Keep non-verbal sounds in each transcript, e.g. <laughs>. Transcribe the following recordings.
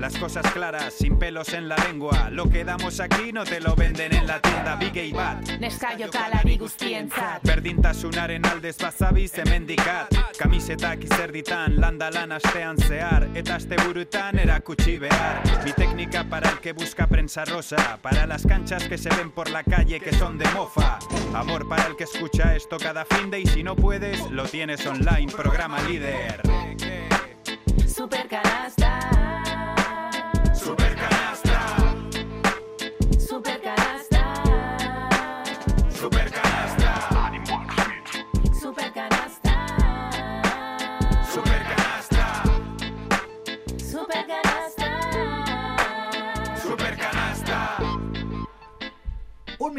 Las cosas claras, sin pelos en la lengua. Lo que damos aquí no te lo venden en la tienda. Big y Bat. Neskaio kalari guztientzat Berdintasunaren aldez bazabiz hemendikat Kamisetak izerditan landa lan astean zehar Eta asteburutan erakutsi behar. Mi técnica para el que busca prensa rosa. Para las canchas que se ven por la calle que son de mofa. Amor para el que escucha esto cada fin de Y si no puedes, lo tienes online, programa líder. Supercanasta Supercanasta,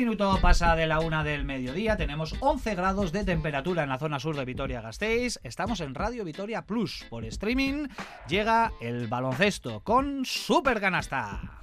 minuto pasa de la una del mediodía, tenemos 11 grados de temperatura en la zona sur de Vitoria-Gasteiz, estamos en Radio Vitoria Plus por streaming, llega el baloncesto con Super Canasta.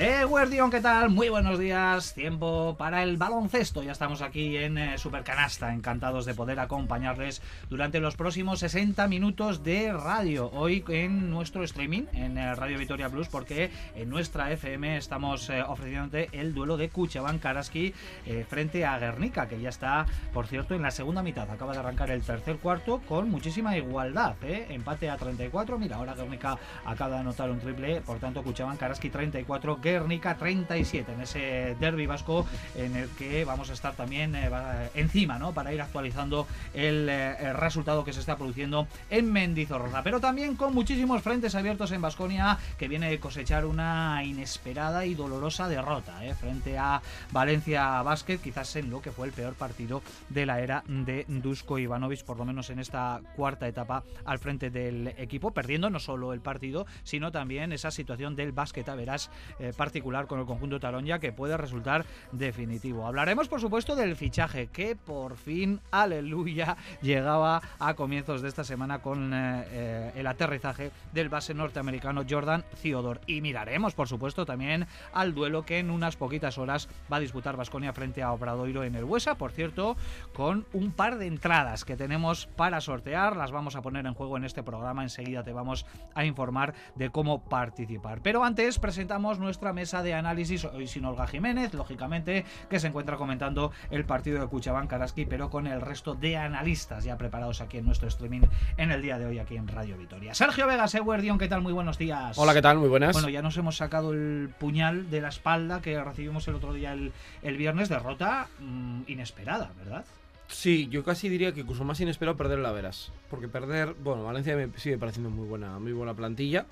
Eh, Guardión, ¿qué tal? Muy buenos días. Tiempo para el baloncesto. Ya estamos aquí en eh, Supercanasta. Encantados de poder acompañarles durante los próximos 60 minutos de radio. Hoy en nuestro streaming, en eh, Radio Victoria Plus, porque en nuestra FM estamos eh, ofreciéndote el duelo de Kuchaban Karaski eh, frente a Guernica, que ya está, por cierto, en la segunda mitad. Acaba de arrancar el tercer cuarto con muchísima igualdad. ¿eh? Empate a 34. Mira, ahora Guernica acaba de anotar un triple. Por tanto, Kuchaban Karaski 34, Guernica 37 en ese derby vasco en el que vamos a estar también eh, encima, ¿no? Para ir actualizando el, eh, el resultado que se está produciendo en Mendizorroza. Pero también con muchísimos frentes abiertos en Basconia que viene de cosechar una inesperada y dolorosa derrota ¿eh? frente a Valencia Basket, quizás en lo que fue el peor partido de la era de Dusko Ivanovic, por lo menos en esta cuarta etapa al frente del equipo, perdiendo no solo el partido, sino también esa situación del básquet a verás eh, particular con el conjunto Taronja que puede resultar definitivo. Hablaremos, por supuesto, del fichaje que por fin, aleluya, llegaba a comienzos de esta semana con eh, eh, el aterrizaje del base norteamericano Jordan Theodore. Y miraremos, por supuesto, también al duelo que en unas poquitas horas va a disputar Vasconia frente a Obradoiro en el Huesa, por cierto, con un par de entradas que tenemos para sortear. Las vamos a poner en juego en este programa. Enseguida te vamos a informar de cómo participar. Pero antes presentamos nuestra mesa de análisis, hoy sin Olga Jiménez, lógicamente, que se encuentra comentando el partido de Cuchabán Karaski, pero con el resto de analistas ya preparados aquí en nuestro streaming en el día de hoy aquí en Radio Vitoria. Sergio Vegas, Eguerdion, ¿qué tal? Muy buenos días. Hola, ¿qué tal? Muy buenas. Bueno, ya nos hemos sacado el puñal de la espalda que recibimos el otro día el, el viernes. Derrota mm, inesperada, ¿verdad? Sí, yo casi diría que incluso más inesperado perder la Veras. Porque perder, bueno, Valencia me sigue pareciendo muy buena, muy buena plantilla.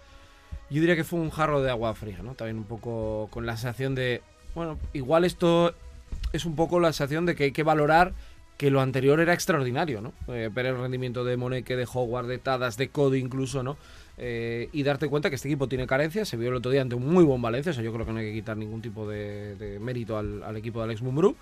Yo diría que fue un jarro de agua fría, ¿no? También un poco con la sensación de, bueno, igual esto es un poco la sensación de que hay que valorar que lo anterior era extraordinario, ¿no? Eh, ver el rendimiento de Moneke, de Howard, de Tadas, de Cody incluso, ¿no? Eh, y darte cuenta que este equipo tiene carencias. Se vio el otro día ante un muy buen Valencia, o sea, yo creo que no hay que quitar ningún tipo de, mérito al, al equipo de Alex Mumbrú.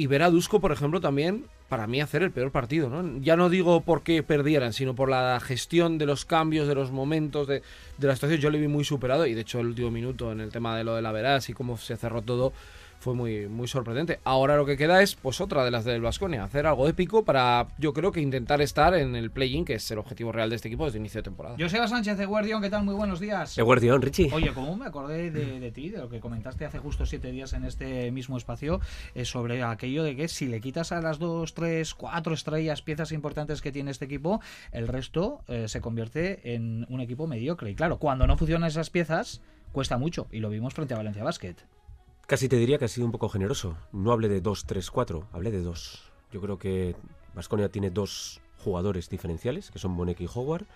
Y ver a Dusko, por ejemplo, también, para mí, hacer el peor partido, ¿no? Ya no digo por qué perdieran, sino por la gestión de los cambios, de los momentos, de, de la situación. Yo le vi muy superado y, de hecho, el último minuto en el tema de lo de la Verás y cómo se cerró todo fue muy, muy sorprendente. Ahora lo que queda es, pues, otra de las del Vasconia, hacer algo épico para, yo creo que intentar estar en el play-in, que es el objetivo real de este equipo desde inicio de temporada. Joseba Sánchez de Guardión, ¿qué tal? Muy buenos días. Guardión, Richie. Oye, ¿cómo me acordé de, de ti, de lo que comentaste hace justo siete días en este mismo espacio, eh, sobre aquello de que si le quitas a las dos, tres, cuatro estrellas, piezas importantes que tiene este equipo, el resto eh, se convierte en un equipo mediocre. Y claro, cuando no funcionan esas piezas, cuesta mucho. Y lo vimos frente a Valencia Basket. Casi te diría que ha sido un poco generoso. No hablé de 2, 3, 4, hablé de 2. Yo creo que Vasconia tiene dos jugadores diferenciales, que son Bonek y Howard,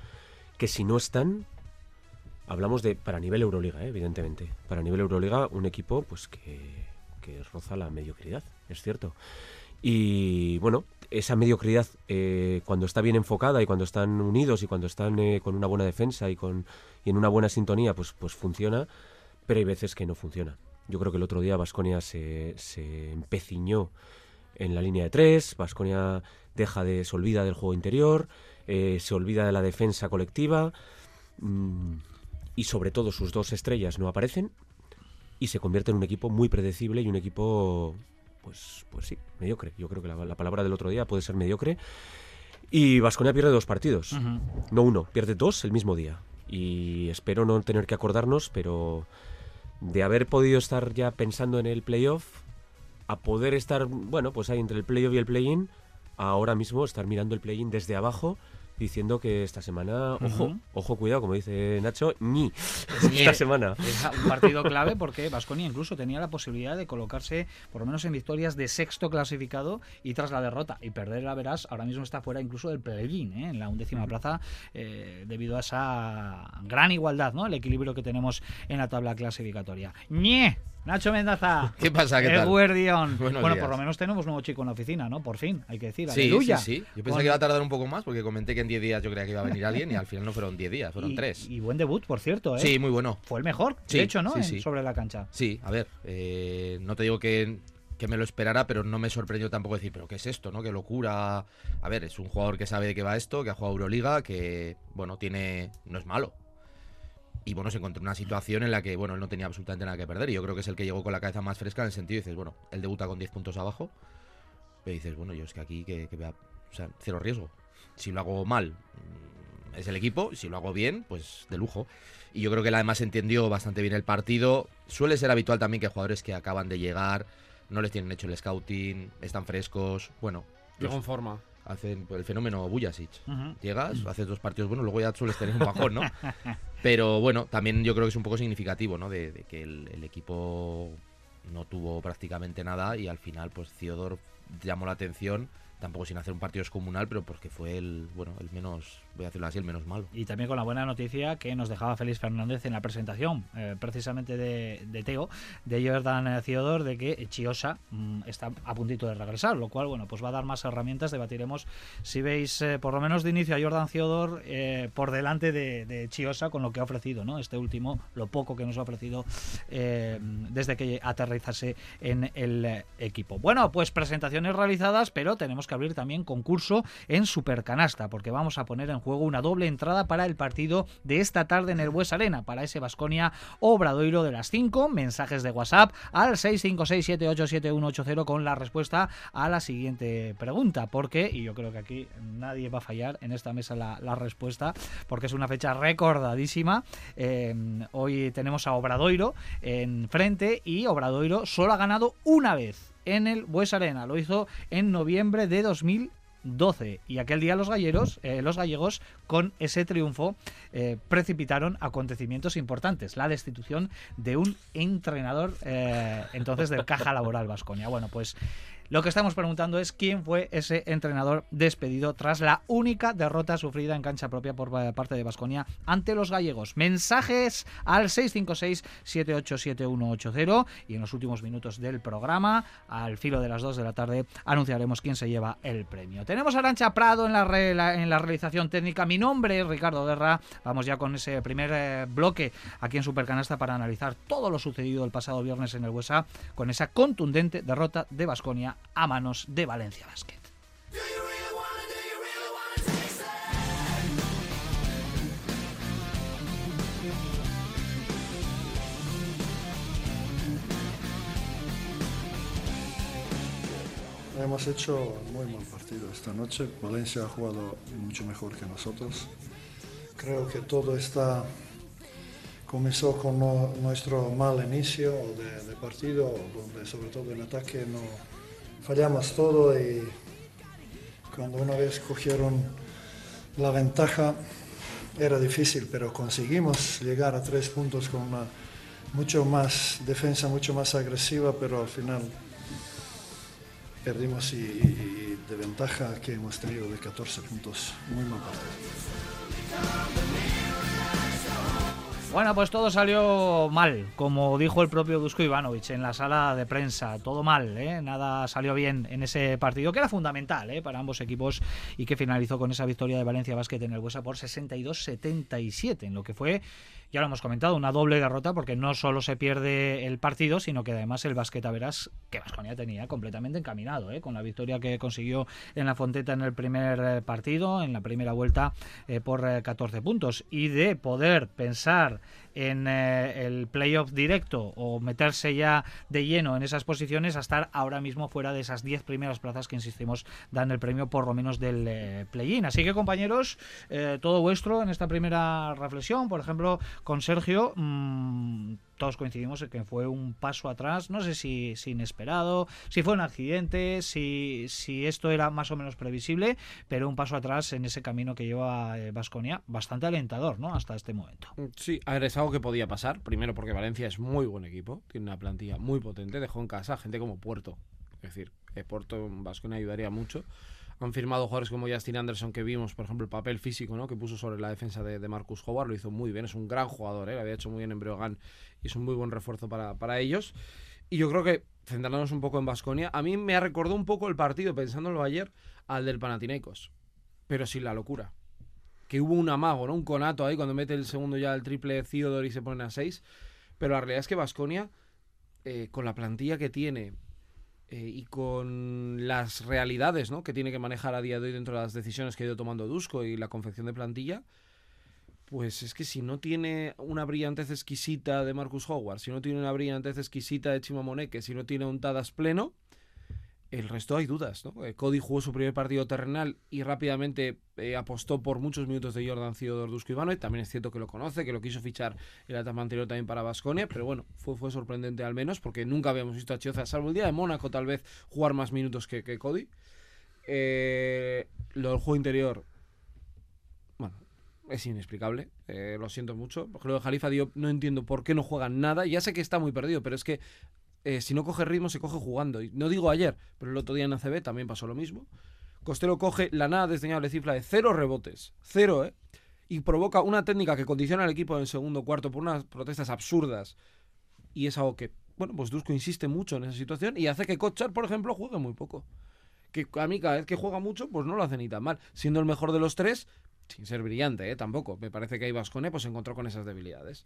que si no están, hablamos de para nivel Euroliga, ¿eh? evidentemente. Para nivel Euroliga, un equipo pues que, que roza la mediocridad, es cierto. Y bueno, esa mediocridad, eh, cuando está bien enfocada y cuando están unidos y cuando están eh, con una buena defensa y, con, y en una buena sintonía, pues, pues funciona, pero hay veces que no funciona. Yo creo que el otro día Vasconia se, se empeciñó en la línea de tres, Vasconia deja de, se olvida del juego interior, eh, se olvida de la defensa colectiva mm, y sobre todo sus dos estrellas no aparecen y se convierte en un equipo muy predecible y un equipo pues, pues sí, mediocre. Yo creo que la, la palabra del otro día puede ser mediocre. Y Vasconia pierde dos partidos, no uno, pierde dos el mismo día. Y espero no tener que acordarnos, pero de haber podido estar ya pensando en el playoff, a poder estar, bueno, pues ahí entre el playoff y el play-in, ahora mismo estar mirando el play-in desde abajo, diciendo que esta semana, ojo, ojo, cuidado, como dice Nacho, <laughs> Ñe. esta semana. Era un partido clave porque Vasconia incluso tenía la posibilidad de colocarse por lo menos en victorias de sexto clasificado y tras la derrota y perder la verás ahora mismo está fuera incluso del play-in ¿eh? en la undécima plaza eh, debido a esa gran igualdad no el equilibrio que tenemos en la tabla clasificatoria ¡Ñe! Nacho Mendaza <laughs> ¿Qué pasa? ¿Qué tal? Guardián. <laughs> Buenos bueno días. por lo menos tenemos nuevo chico en la oficina no por fin hay que decir Sí, aleluya sí, sí. Yo pensé Con- que iba a tardar un poco más porque comenté que en 10 días yo creía que iba a venir alguien y al final no fueron 10 días, fueron y, 3. y buen debut por cierto ¿eh? Sí, muy bueno. fue el mejor Sí, de hecho no sí, En- sí. sobre la cancha Sí, a ver, eh, no te digo que, que me lo esperara, pero no me sorprendió tampoco decir, pero ¿qué es esto, no? Qué locura. A ver, es un jugador que sabe de qué va esto, que ha jugado Euroliga, que, bueno, tiene... no es malo. Y bueno, se encontró en una situación en la que, bueno, él no tenía absolutamente nada que perder. Y yo creo que es el que llegó con la cabeza más fresca en el sentido, dices, bueno, él debuta con 10 puntos abajo. Y dices, bueno, yo es que aquí, que, que vea, o sea, cero riesgo. Si lo hago mal, mm, es el equipo. Si lo hago bien, pues de lujo. Y yo creo que él además entendió bastante bien el partido. Suele ser habitual también que jugadores que acaban de llegar no les tienen hecho el scouting, están frescos. Bueno, Llegó en forma. hacen el fenómeno Bujasic. Ujú. Llegas, haces dos partidos buenos, luego ya sueles tener un bajón, ¿no? <laughs> Pero bueno, también yo creo que es un poco significativo, ¿no? De, de que el, el equipo no tuvo prácticamente nada y al final, pues Theodore llamó la atención, tampoco sin hacer un partido descomunal, pero porque fue el, bueno, el menos, voy a decirlo así, el menos malo. Y también con la buena noticia que nos dejaba Félix Fernández en la presentación, eh, precisamente de, Teo, de Jordan eh, Theodore, de que Chiosa mm, está a puntito de regresar, lo cual, bueno, pues va a dar más herramientas. Debatiremos si veis, eh, por lo menos de inicio, a Jordan eh, por delante de, de Chiosa con lo que ha ofrecido, ¿no? Este último, lo poco que nos ha ofrecido eh, desde que aterrizase en el eh, equipo. Bueno, pues presentaciones realizadas, pero tenemos que abrir también concurso en Supercanasta, porque vamos a poner en juego una doble entrada para el partido de esta tarde en el Bues Arena, para ese Basconia Obradoiro de las 5. Mensajes de WhatsApp al 656787180 con la respuesta a la siguiente pregunta, porque, y yo creo que aquí nadie va a fallar en esta mesa la, la respuesta, porque es una fecha recordadísima. Eh, hoy tenemos a Obradoiro en frente y Obradoiro solo ha ganado una vez en el Bues Arena. Lo hizo en noviembre de 2012 y aquel día los galleros, eh, los gallegos, con ese triunfo eh, precipitaron acontecimientos importantes, la destitución de un entrenador eh, entonces del Caja Laboral Vasconia. Bueno, pues lo que estamos preguntando es quién fue ese entrenador despedido tras la única derrota sufrida en cancha propia por parte de Vasconia ante los gallegos. Mensajes al 656-787180 y en los últimos minutos del programa, al filo de las 2 de la tarde, anunciaremos quién se lleva el premio. Tenemos a Arancha Prado en la realización técnica. Mi nombre es Ricardo Guerra. Vamos ya con ese primer eh, bloque aquí en Supercanasta para analizar todo lo sucedido el pasado viernes en el Huesa con esa contundente derrota de Vasconia a manos de Valencia Basket. Hemos hecho muy mal partido esta noche. Valencia ha jugado mucho mejor que nosotros. Creo que todo está comenzó con no- nuestro mal inicio de, de partido, donde sobre todo en ataque no fallamos todo y cuando una vez cogieron la ventaja era difícil, pero conseguimos llegar a tres puntos con una mucho más defensa, mucho más agresiva, pero al final perdimos y, y- de ventaja que hemos tenido de 14 puntos. Muy mal partido. Bueno, pues todo salió mal, como dijo el propio Dusko Ivanovic en la sala de prensa. Todo mal, ¿eh? nada salió bien en ese partido, que era fundamental ¿eh? para ambos equipos y que finalizó con esa victoria de Valencia Basket en el Buesa por 62-77, en lo que fue, ya lo hemos comentado, una doble derrota, porque no solo se pierde el partido, sino que además el Basket Averas, que Vasconia tenía completamente encaminado, ¿eh? con la victoria que consiguió en la Fonteta en el primer eh, partido, en la primera vuelta, eh, por eh, 14 puntos. Y de poder pensar en eh, el playoff directo o meterse ya de lleno en esas posiciones a estar ahora mismo fuera de esas 10 primeras plazas que insistimos dan el premio por lo menos del eh, play-in. Así que compañeros, eh, todo vuestro en esta primera reflexión, por ejemplo, con Sergio, mm, todos coincidimos en que fue un paso atrás, no sé si, si inesperado, si fue un accidente, si, esto era más o menos previsible, pero un paso atrás en ese camino que lleva Vasconia, bastante alentador, ¿no? Hasta este momento. Sí, a ver, es algo que podía pasar. Primero porque Valencia es muy buen equipo, tiene una plantilla muy potente, dejó en casa gente como Puerto. Es decir, eh, Puerto en Vasconia ayudaría mucho. Han firmado jugadores como Justin Anderson, que vimos, por ejemplo, el papel físico ¿no? que puso sobre la defensa de, Marcus Howard. Lo hizo muy bien, es un gran jugador, ¿eh? lo había hecho muy bien en Breogán y es un muy buen refuerzo para, para ellos. Y yo creo que, centrándonos un poco en Vasconia, a mí me ha recordado un poco el partido, pensándolo ayer, al del Panathinaikos, pero sin la locura que hubo un amago, ¿no? Un conato ahí cuando mete el segundo ya el triple Theodore y se pone a 6. Pero la realidad es que Vasconia, con la plantilla que tiene eh, y con las realidades ¿no? que tiene que manejar a día de hoy dentro de las decisiones que ha ido tomando Dusko y la confección de plantilla, pues es que si no tiene una brillantez exquisita de Marcus Howard, si no tiene una brillantez exquisita de Chima Moneke, si no tiene un Tadas pleno, el resto hay dudas, ¿no? Eh, Cody jugó su primer partido terrenal y rápidamente eh, apostó por muchos minutos de Jordan Theodor Dusko Ivanovic. También es cierto que lo conoce, que lo quiso fichar el etapa anterior también para Basconia, pero bueno, fue, fue sorprendente al menos porque nunca habíamos visto a Chioza, salvo el día de Mónaco, tal vez jugar más minutos que, que Cody. Eh, lo del juego interior, bueno, es inexplicable. Lo siento mucho. Lo de Jalifa Diop no entiendo por qué no juegan nada. Ya sé que está muy perdido, pero es que eh, si no coge ritmo, se coge jugando. Y no digo ayer, pero el otro día en ACB también pasó lo mismo. Costello coge la nada desdeñable cifra de cero rebotes. Cero, ¿eh? Y provoca una técnica que condiciona al equipo en el segundo cuarto por unas protestas absurdas. Y es algo que, bueno, pues Dusko insiste mucho en esa situación y hace que Kochar, por ejemplo, juegue muy poco. Que a mí cada vez que juega mucho, pues no lo hace ni tan mal. Siendo el mejor de los tres, sin ser brillante, ¿eh? tampoco. Me parece que ahí Vascone pues se encontró con esas debilidades.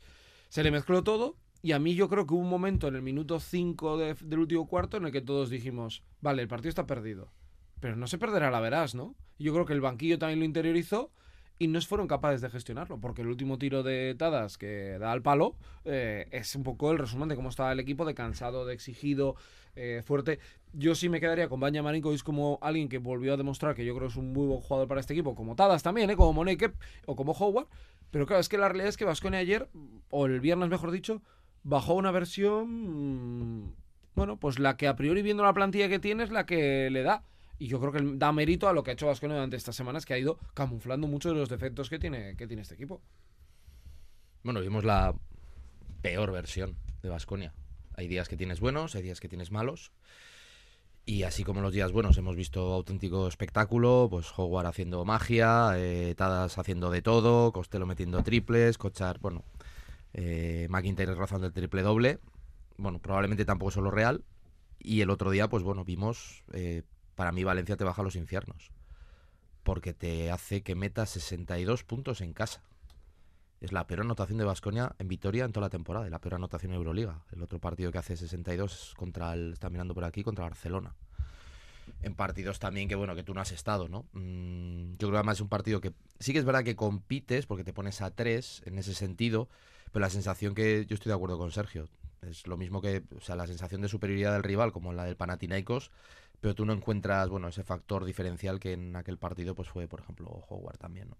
Se le mezcló todo y a mí yo creo que hubo un momento en el minuto 5 de, del último cuarto en el que todos dijimos, vale, el partido está perdido. Pero no se perderá la verás, ¿no? Yo creo que el banquillo también lo interiorizó y no fueron capaces de gestionarlo, porque el último tiro de Tadas que da al palo eh, es un poco el resumen de cómo estaba el equipo, de cansado, de exigido, eh, fuerte. Yo sí me quedaría con Banja Marinkovic como alguien que volvió a demostrar que yo creo que es un muy buen jugador para este equipo, como Tadas también, ¿eh? como Moneke o como Howard. Pero claro, es que la realidad es que Vasconia ayer, o el viernes mejor dicho, bajó una versión, mm, bueno, pues la que a priori viendo la plantilla que tiene es la que le da. Y yo creo que da mérito a lo que ha hecho Vasconia durante estas semanas, que ha ido camuflando muchos de los defectos que tiene, que tiene este equipo. Bueno, vimos la peor versión de Vasconia. Hay días que tienes buenos, hay días que tienes malos. Y así como los días buenos hemos visto auténtico espectáculo, pues Howard haciendo magia, eh, Tadas haciendo de todo, Costello metiendo triples, Cochar, bueno, eh, McIntyre rozando el triple doble. Bueno, probablemente tampoco es lo real. Y el otro día, pues bueno, vimos, eh, para mí Valencia te baja a los infiernos. Porque te hace que metas 62 puntos en casa. Es la peor anotación de Vasconia en Vitoria en toda la temporada, y la peor anotación en Euroliga. El otro partido que hace 62 es contra el, está mirando por aquí, contra Barcelona. En partidos también que bueno, que tú no has estado, ¿no? Mm, yo creo que además es un partido que sí que es verdad que compites, porque te pones a tres en ese sentido, pero la sensación que yo estoy de acuerdo con Sergio. Es lo mismo que, o sea, la sensación de superioridad del rival, como la del Panathinaikos, pero tú no encuentras, bueno, ese factor diferencial que en aquel partido, pues fue, por ejemplo, Howard también.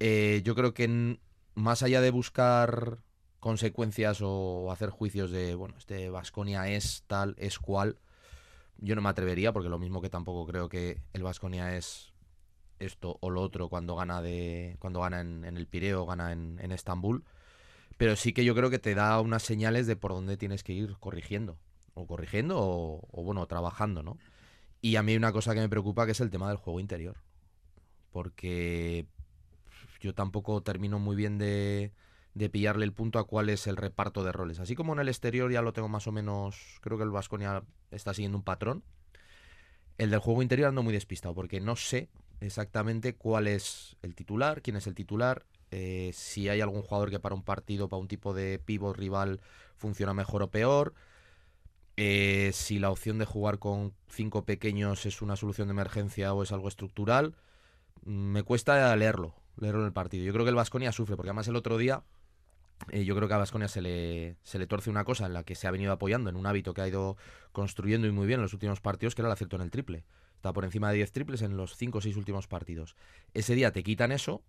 Eh, yo creo que en- más allá de buscar consecuencias o hacer juicios de, bueno, este Vasconia es tal, es cual, yo no me atrevería, porque lo mismo que tampoco creo que el Vasconia es esto o lo otro cuando gana de cuando gana en, el Pireo, gana en Estambul, pero sí que yo creo que te da unas señales de por dónde tienes que ir corrigiendo, o corrigiendo o, bueno, trabajando, ¿no? Y a mí hay una cosa que me preocupa que es el tema del juego interior. Porque yo tampoco termino muy bien de, de pillarle el punto a cuál es el reparto de roles. Así como en el exterior ya lo tengo más o menos, creo que el Vasconia está siguiendo un patrón. El del juego interior ando muy despistado porque no sé exactamente cuál es el titular, quién es el titular, eh, si hay algún jugador que para un partido, para un tipo de pivot rival funciona mejor o peor, eh, si la opción de jugar con cinco pequeños es una solución de emergencia o es algo estructural. Mm, Me cuesta leerlo, leerlo en el partido. Yo creo que el Vasconia sufre, porque además el otro día eh, yo creo que a Vasconia se le, se le torce una cosa en la que se ha venido apoyando, en un hábito que ha ido construyendo y muy bien en los últimos partidos, que era el acierto en el triple. Está por encima de 10 triples en los 5 o 6 últimos partidos. Ese día te quitan eso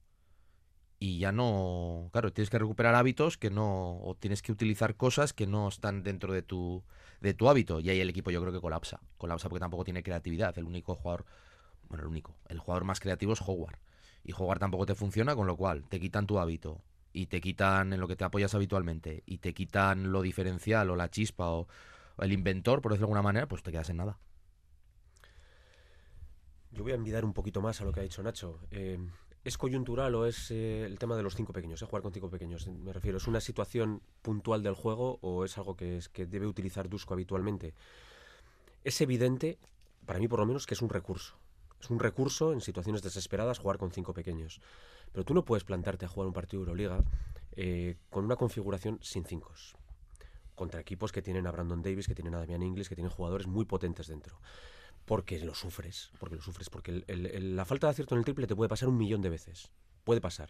y ya no. Claro, tienes que recuperar hábitos que no. O tienes que utilizar cosas que no están dentro de tu, de tu hábito. Y ahí el equipo yo creo que colapsa. Colapsa porque tampoco tiene creatividad. El único jugador. Bueno, el único. El jugador más creativo es Howard. Y Howard tampoco te funciona, con lo cual te quitan tu hábito. Y te quitan en lo que te apoyas habitualmente. Y te quitan lo diferencial o la chispa o, el inventor, por decirlo de alguna manera, pues te quedas en nada. Yo voy a envidar un poquito más a lo que ha dicho Nacho. Eh, ¿Es coyuntural o es eh, el tema de los cinco pequeños? eh, jugar con cinco pequeños, me refiero. ¿Es una situación puntual del juego o es algo que, es, que debe utilizar Dusko habitualmente? Es evidente, para mí por lo menos, que es un recurso. Es un recurso en situaciones desesperadas jugar con cinco pequeños. Pero tú no puedes plantarte a jugar un partido de Euroliga eh, con una configuración sin cinco. Contra equipos que tienen a Brandon Davis, que tienen a Damian Inglis, que tienen jugadores muy potentes dentro porque lo sufres, porque lo sufres, porque el, el, el, la falta de acierto en el triple te puede pasar un millón de veces, puede pasar.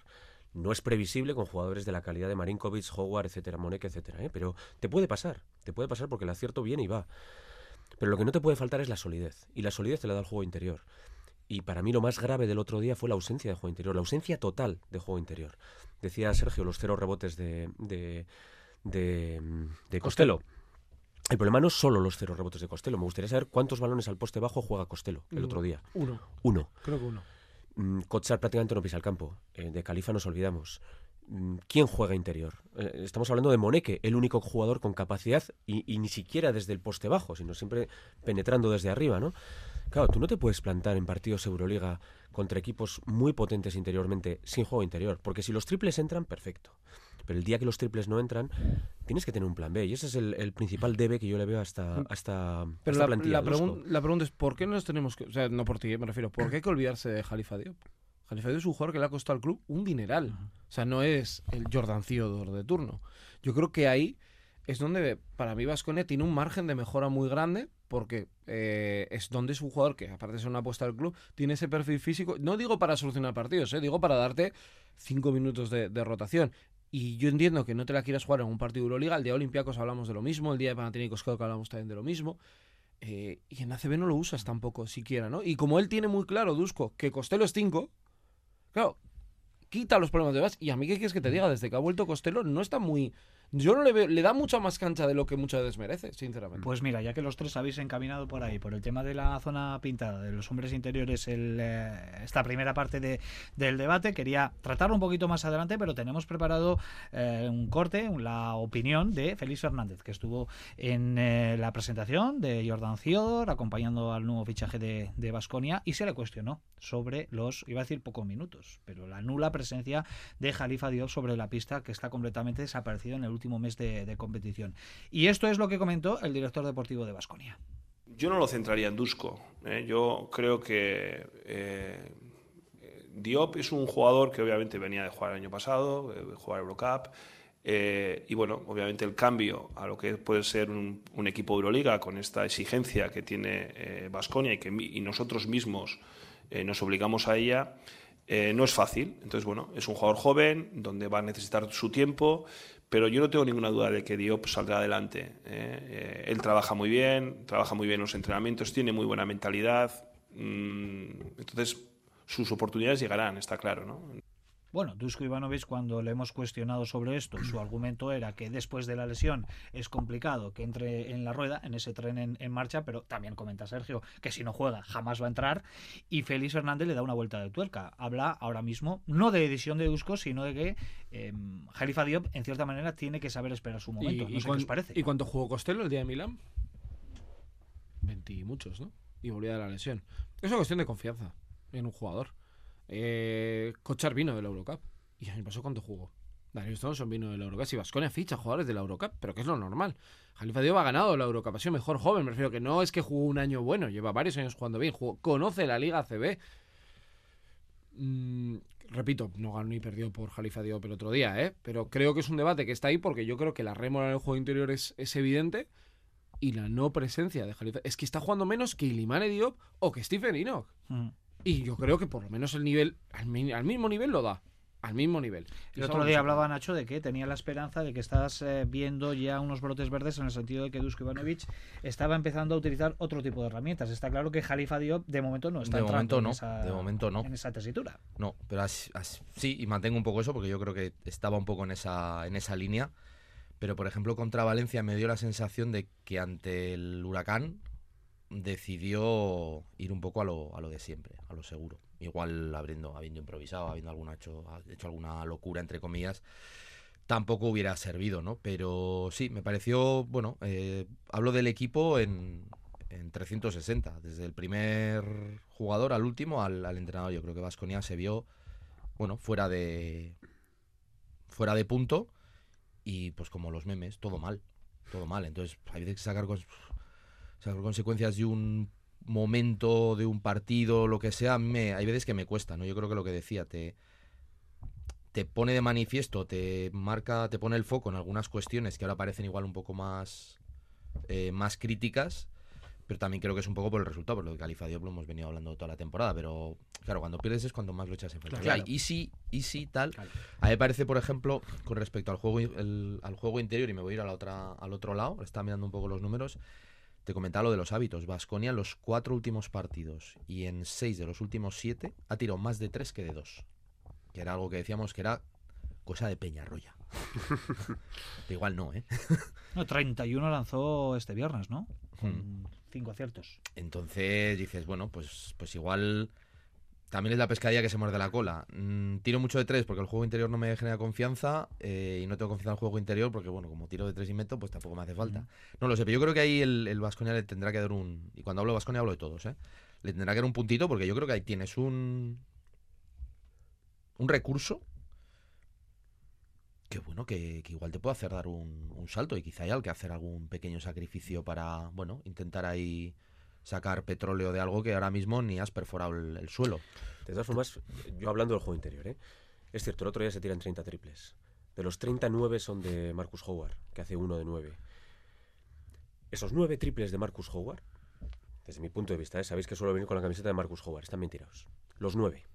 No es previsible con jugadores de la calidad de Marinkovic, Howard, etcétera, Monek, etcétera, ¿eh? pero te puede pasar, te puede pasar porque el acierto viene y va. Pero lo que no te puede faltar es la solidez, y la solidez te la da el juego interior. Y para mí lo más grave del otro día fue la ausencia de juego interior, la ausencia total de juego interior. Decía Sergio, los cero rebotes de, de, de, de Costello. El problema no es solo los cero rebotes de Costello. Me gustaría saber cuántos balones al poste bajo juega Costello el otro día. Uno. Uno. Creo que uno. Mm, Kotsar prácticamente no pisa el campo. Eh, de Califa nos olvidamos. Mm, ¿Quién juega interior? Eh, estamos hablando de Moneke, el único jugador con capacidad y, y, ni siquiera desde el poste bajo, sino siempre penetrando desde arriba, ¿no? Claro, tú no te puedes plantar en partidos Euroliga contra equipos muy potentes interiormente sin juego interior, porque si los triples entran, perfecto. Pero el día que los triples no entran, tienes que tener un plan B. Y ese es el, el principal debe que yo le veo hasta, hasta, Pero esta la, plantilla. la, pregun la, pregunta es: ¿por qué no nos tenemos que.? O sea, no por ti, me refiero. ¿Por qué hay que olvidarse de Jalifa Diop? Jalifa Diop es un jugador que le ha costado al club un dineral. O sea, no es el Jordan Theodore de turno. Yo creo que ahí es donde, para mí, Vasconia tiene un margen de mejora muy grande. Porque eh, es donde es un jugador que, aparte de ser una apuesta del club, tiene ese perfil físico. No digo para solucionar partidos, eh, digo para darte cinco minutos de, de rotación. Y yo entiendo que no te la quieras jugar en un partido de Euroliga. El día de Olympiacos hablamos de lo mismo. El día de Panathinaikos creo que hablamos también de lo mismo. Eh, y en ACB no lo usas tampoco, siquiera, ¿no? Y como él tiene muy claro, Dusko, que Costello es 5, claro, quita los problemas de base. Y a mí, ¿qué quieres que te diga? Desde que ha vuelto Costello, no está muy. Yo le veo, le da mucha más cancha de lo que muchas veces merece, sinceramente. Pues mira, ya que los tres habéis encaminado por ahí, por el tema de la zona pintada, de los hombres interiores, el, eh, esta primera parte de, del debate, quería tratarlo un poquito más adelante, pero tenemos preparado eh, un corte, la opinión de Félix Fernández, que estuvo en eh, la presentación de Jordan Theodore, acompañando al nuevo fichaje de Vasconia, y se le cuestionó sobre los, iba a decir pocos minutos, pero la nula presencia de Jalifa Diop sobre la pista, que está completamente desaparecido en el último mes de, de, competición. Y esto es lo que comentó el director deportivo de Basconia. Yo no lo centraría en Dusko. ¿eh? Yo creo que eh, Diop es un jugador que obviamente venía de jugar el año pasado, de jugar Eurocup. Eh, y bueno, obviamente el cambio a lo que puede ser un, equipo Euroliga con esta exigencia que tiene Basconia y que nosotros mismos nos obligamos a ella, eh, no es fácil. Entonces, bueno, es un jugador joven donde va a necesitar su tiempo, pero yo no tengo ninguna duda de que Diop saldrá adelante. ¿eh? Eh, él trabaja muy bien, trabaja muy bien en los entrenamientos, tiene muy buena mentalidad. Mm, entonces, sus oportunidades llegarán, está claro, ¿no? Bueno, Dusko Ivanovic, cuando le hemos cuestionado sobre esto, su argumento era que después de la lesión es complicado que entre en la rueda, en ese tren en, en, marcha, pero también comenta Sergio que si no juega jamás va a entrar. Y Félix Hernández le da una vuelta de tuerca. Habla ahora mismo no de edición de Dusko, sino de que eh, Jalifa Diop, en cierta manera, tiene que saber esperar su momento. ¿Y, no sé cuán, qué os parece. ¿Y cuánto jugó Costello el día de Milán? 20 y muchos, ¿no? y volvía de la lesión. Es una cuestión de confianza en un jugador. Eh, Kochar vino de la Eurocup. ¿Y el año pasado cuánto jugó? Darius vino de la Eurocup. Si Vasconia ficha jugadores de la Eurocup, pero que es lo normal. Jalifa Diop ha ganado la Eurocup, ha sido mejor joven. Me refiero que no es que jugó un año bueno, lleva varios años jugando bien. Conoce la Liga CB. Mm, repito, no ganó ni perdió por Jalifa Diop el otro día, ¿eh? Pero creo que es un debate que está ahí porque yo creo que la rémora en el juego interior es, es evidente y la no presencia de Jalifa. Es que está jugando menos que Ilimane Diop o que Stephen Enoch. Mm. Y yo creo que por lo menos el nivel, al, mi- al mismo nivel lo da. Al mismo nivel. El otro día hablaba Nacho de que tenía la esperanza de que estás eh, viendo ya unos brotes verdes en el sentido de que Dusko Ivanovic estaba empezando a utilizar otro tipo de herramientas. Está claro que Jalifa Diop de momento no está De entrando momento en no, esa, de momento no. en esa tesitura. No, pero así- así- sí, y mantengo un poco eso porque yo creo que estaba un poco en esa, en esa línea. Pero, por ejemplo, contra Valencia me dio la sensación de que ante el huracán decidió ir un poco a lo, a lo de siempre, a lo seguro. Igual habiendo, habiendo improvisado, habiendo alguna hecho, hecho alguna locura, entre comillas, tampoco hubiera servido, ¿no? Pero sí, me pareció, bueno, eh, hablo del equipo en, en 360, desde el primer jugador al último, al, al entrenador. Yo creo que Vasconia se vio, bueno, fuera de, fuera de punto y pues como los memes, todo mal, todo mal. Entonces hay que sacar, cons- sacar consecuencias de un momento, de un partido, lo que sea, me, hay veces que me cuesta, ¿no? Yo creo que lo que decía, te, te pone de manifiesto, te marca, te pone el foco en algunas cuestiones que ahora parecen igual un poco más, eh, más críticas, pero también creo que es un poco por el resultado, por lo de Califa Diop lo hemos venido hablando toda la temporada, pero claro, cuando pierdes es cuando más lo echas en falta. Claro. Y sí, y sí, tal. Claro. A mí me parece, por ejemplo, con respecto al juego, el- al juego interior, y me voy a ir a la otra, al otro lado, estaba mirando un poco los números, te comentaba lo de los hábitos. Vasconia en los cuatro últimos partidos y en seis de los últimos siete ha tirado más de tres que de dos. Que era algo que decíamos que era cosa de Peñarroya. <laughs> Pero igual no, ¿eh? No, 31 lanzó este viernes, ¿no? Hmm. Con cinco aciertos. Entonces dices, bueno, pues, pues igual también es la pescadilla que se muerde la cola. Mm, tiro mucho de tres porque el juego interior no me genera confianza eh, y no tengo confianza en el juego interior porque, bueno, como tiro de tres y meto, pues tampoco me hace falta. No lo sé, pero yo creo que ahí el, el Baskonia le tendrá que dar un... Y cuando hablo de Baskonia hablo de todos, ¿eh? Le tendrá que dar un puntito porque yo creo que ahí tienes un... Un recurso que bueno, que, que igual te puede hacer dar un, un salto y quizá hay que hacer algún pequeño sacrificio para, bueno, intentar ahí sacar petróleo de algo que ahora mismo ni has perforado el, el suelo. De todas formas, yo hablando del juego interior, ¿eh? es cierto, el otro día se tiran 30 triples. De los 39 son de Marcus Howard, que hace uno de 9. Esos 9 triples de Marcus Howard, desde mi punto de vista, ¿eh? sabéis que suelo venir con la camiseta de Marcus Howard, están bien tirados. Los 9.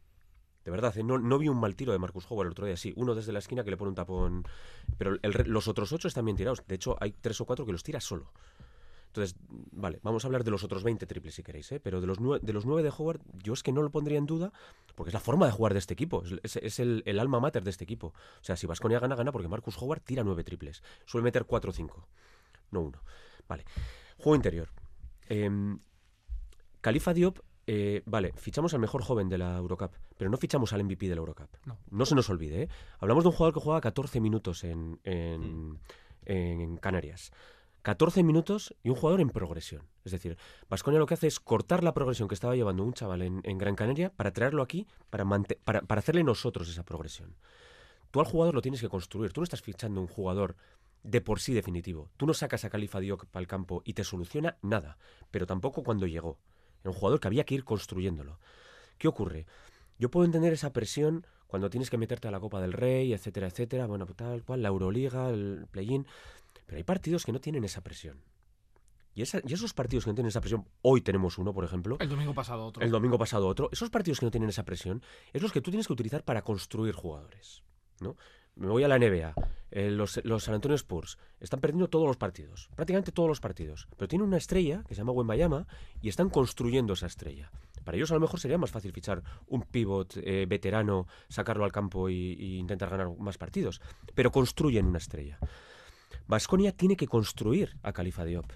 De verdad, ¿eh? no, vi un mal tiro de Marcus Howard el otro día, sí, uno desde la esquina que le pone un tapón, pero el los otros 8 están bien tirados. De hecho, hay 3 o 4 que los tira solo. Entonces, vale, vamos a hablar de los otros 20 triples si queréis, ¿eh? pero de los, de los 9 de Howard, yo es que no lo pondría en duda, porque es la forma de jugar de este equipo, es, el, el alma mater de este equipo. O sea, si Vasconia gana, gana porque Marcus Howard tira 9 triples, suele meter 4 o 5, no uno. Vale, juego interior. Em, Califa Diop, eh, vale, fichamos al mejor joven de la Eurocup, pero no fichamos al MVP de la Eurocup. No. se nos olvide, ¿eh? Hablamos de un jugador que juega 14 minutos en, en, en Canarias. 14 minutos y un jugador en progresión. Es decir, Vasconia lo que hace es cortar la progresión que estaba llevando un chaval en, Gran Canaria para traerlo aquí, para, para, para hacerle nosotros esa progresión. Tú al jugador lo tienes que construir. Tú no estás fichando un jugador de por sí definitivo. Tú no sacas a Califa Diop al campo y te soluciona nada, pero tampoco cuando llegó. Era un jugador que había que ir construyéndolo. ¿Qué ocurre? Yo puedo entender esa presión cuando tienes que meterte a la Copa del Rey, etcétera, etcétera, bueno, tal cual, la Euroliga, el play-in, pero hay partidos que no tienen esa presión. Y, esa- y esos partidos que no tienen esa presión, hoy tenemos uno, por ejemplo, El domingo pasado otro. el domingo pasado otro. Esos partidos que no tienen esa presión es los que tú tienes que utilizar para construir jugadores. ¿no? Me voy a la NBA. eh, los, los San Antonio Spurs están perdiendo todos los partidos, prácticamente todos los partidos. Pero tienen una estrella que se llama Wembayama y están construyendo esa estrella. Para ellos a lo mejor sería más fácil fichar un pivot eh, veterano, sacarlo al campo y intentar ganar más partidos. Pero construyen una estrella. Vasconia tiene que construir a Califa Diop.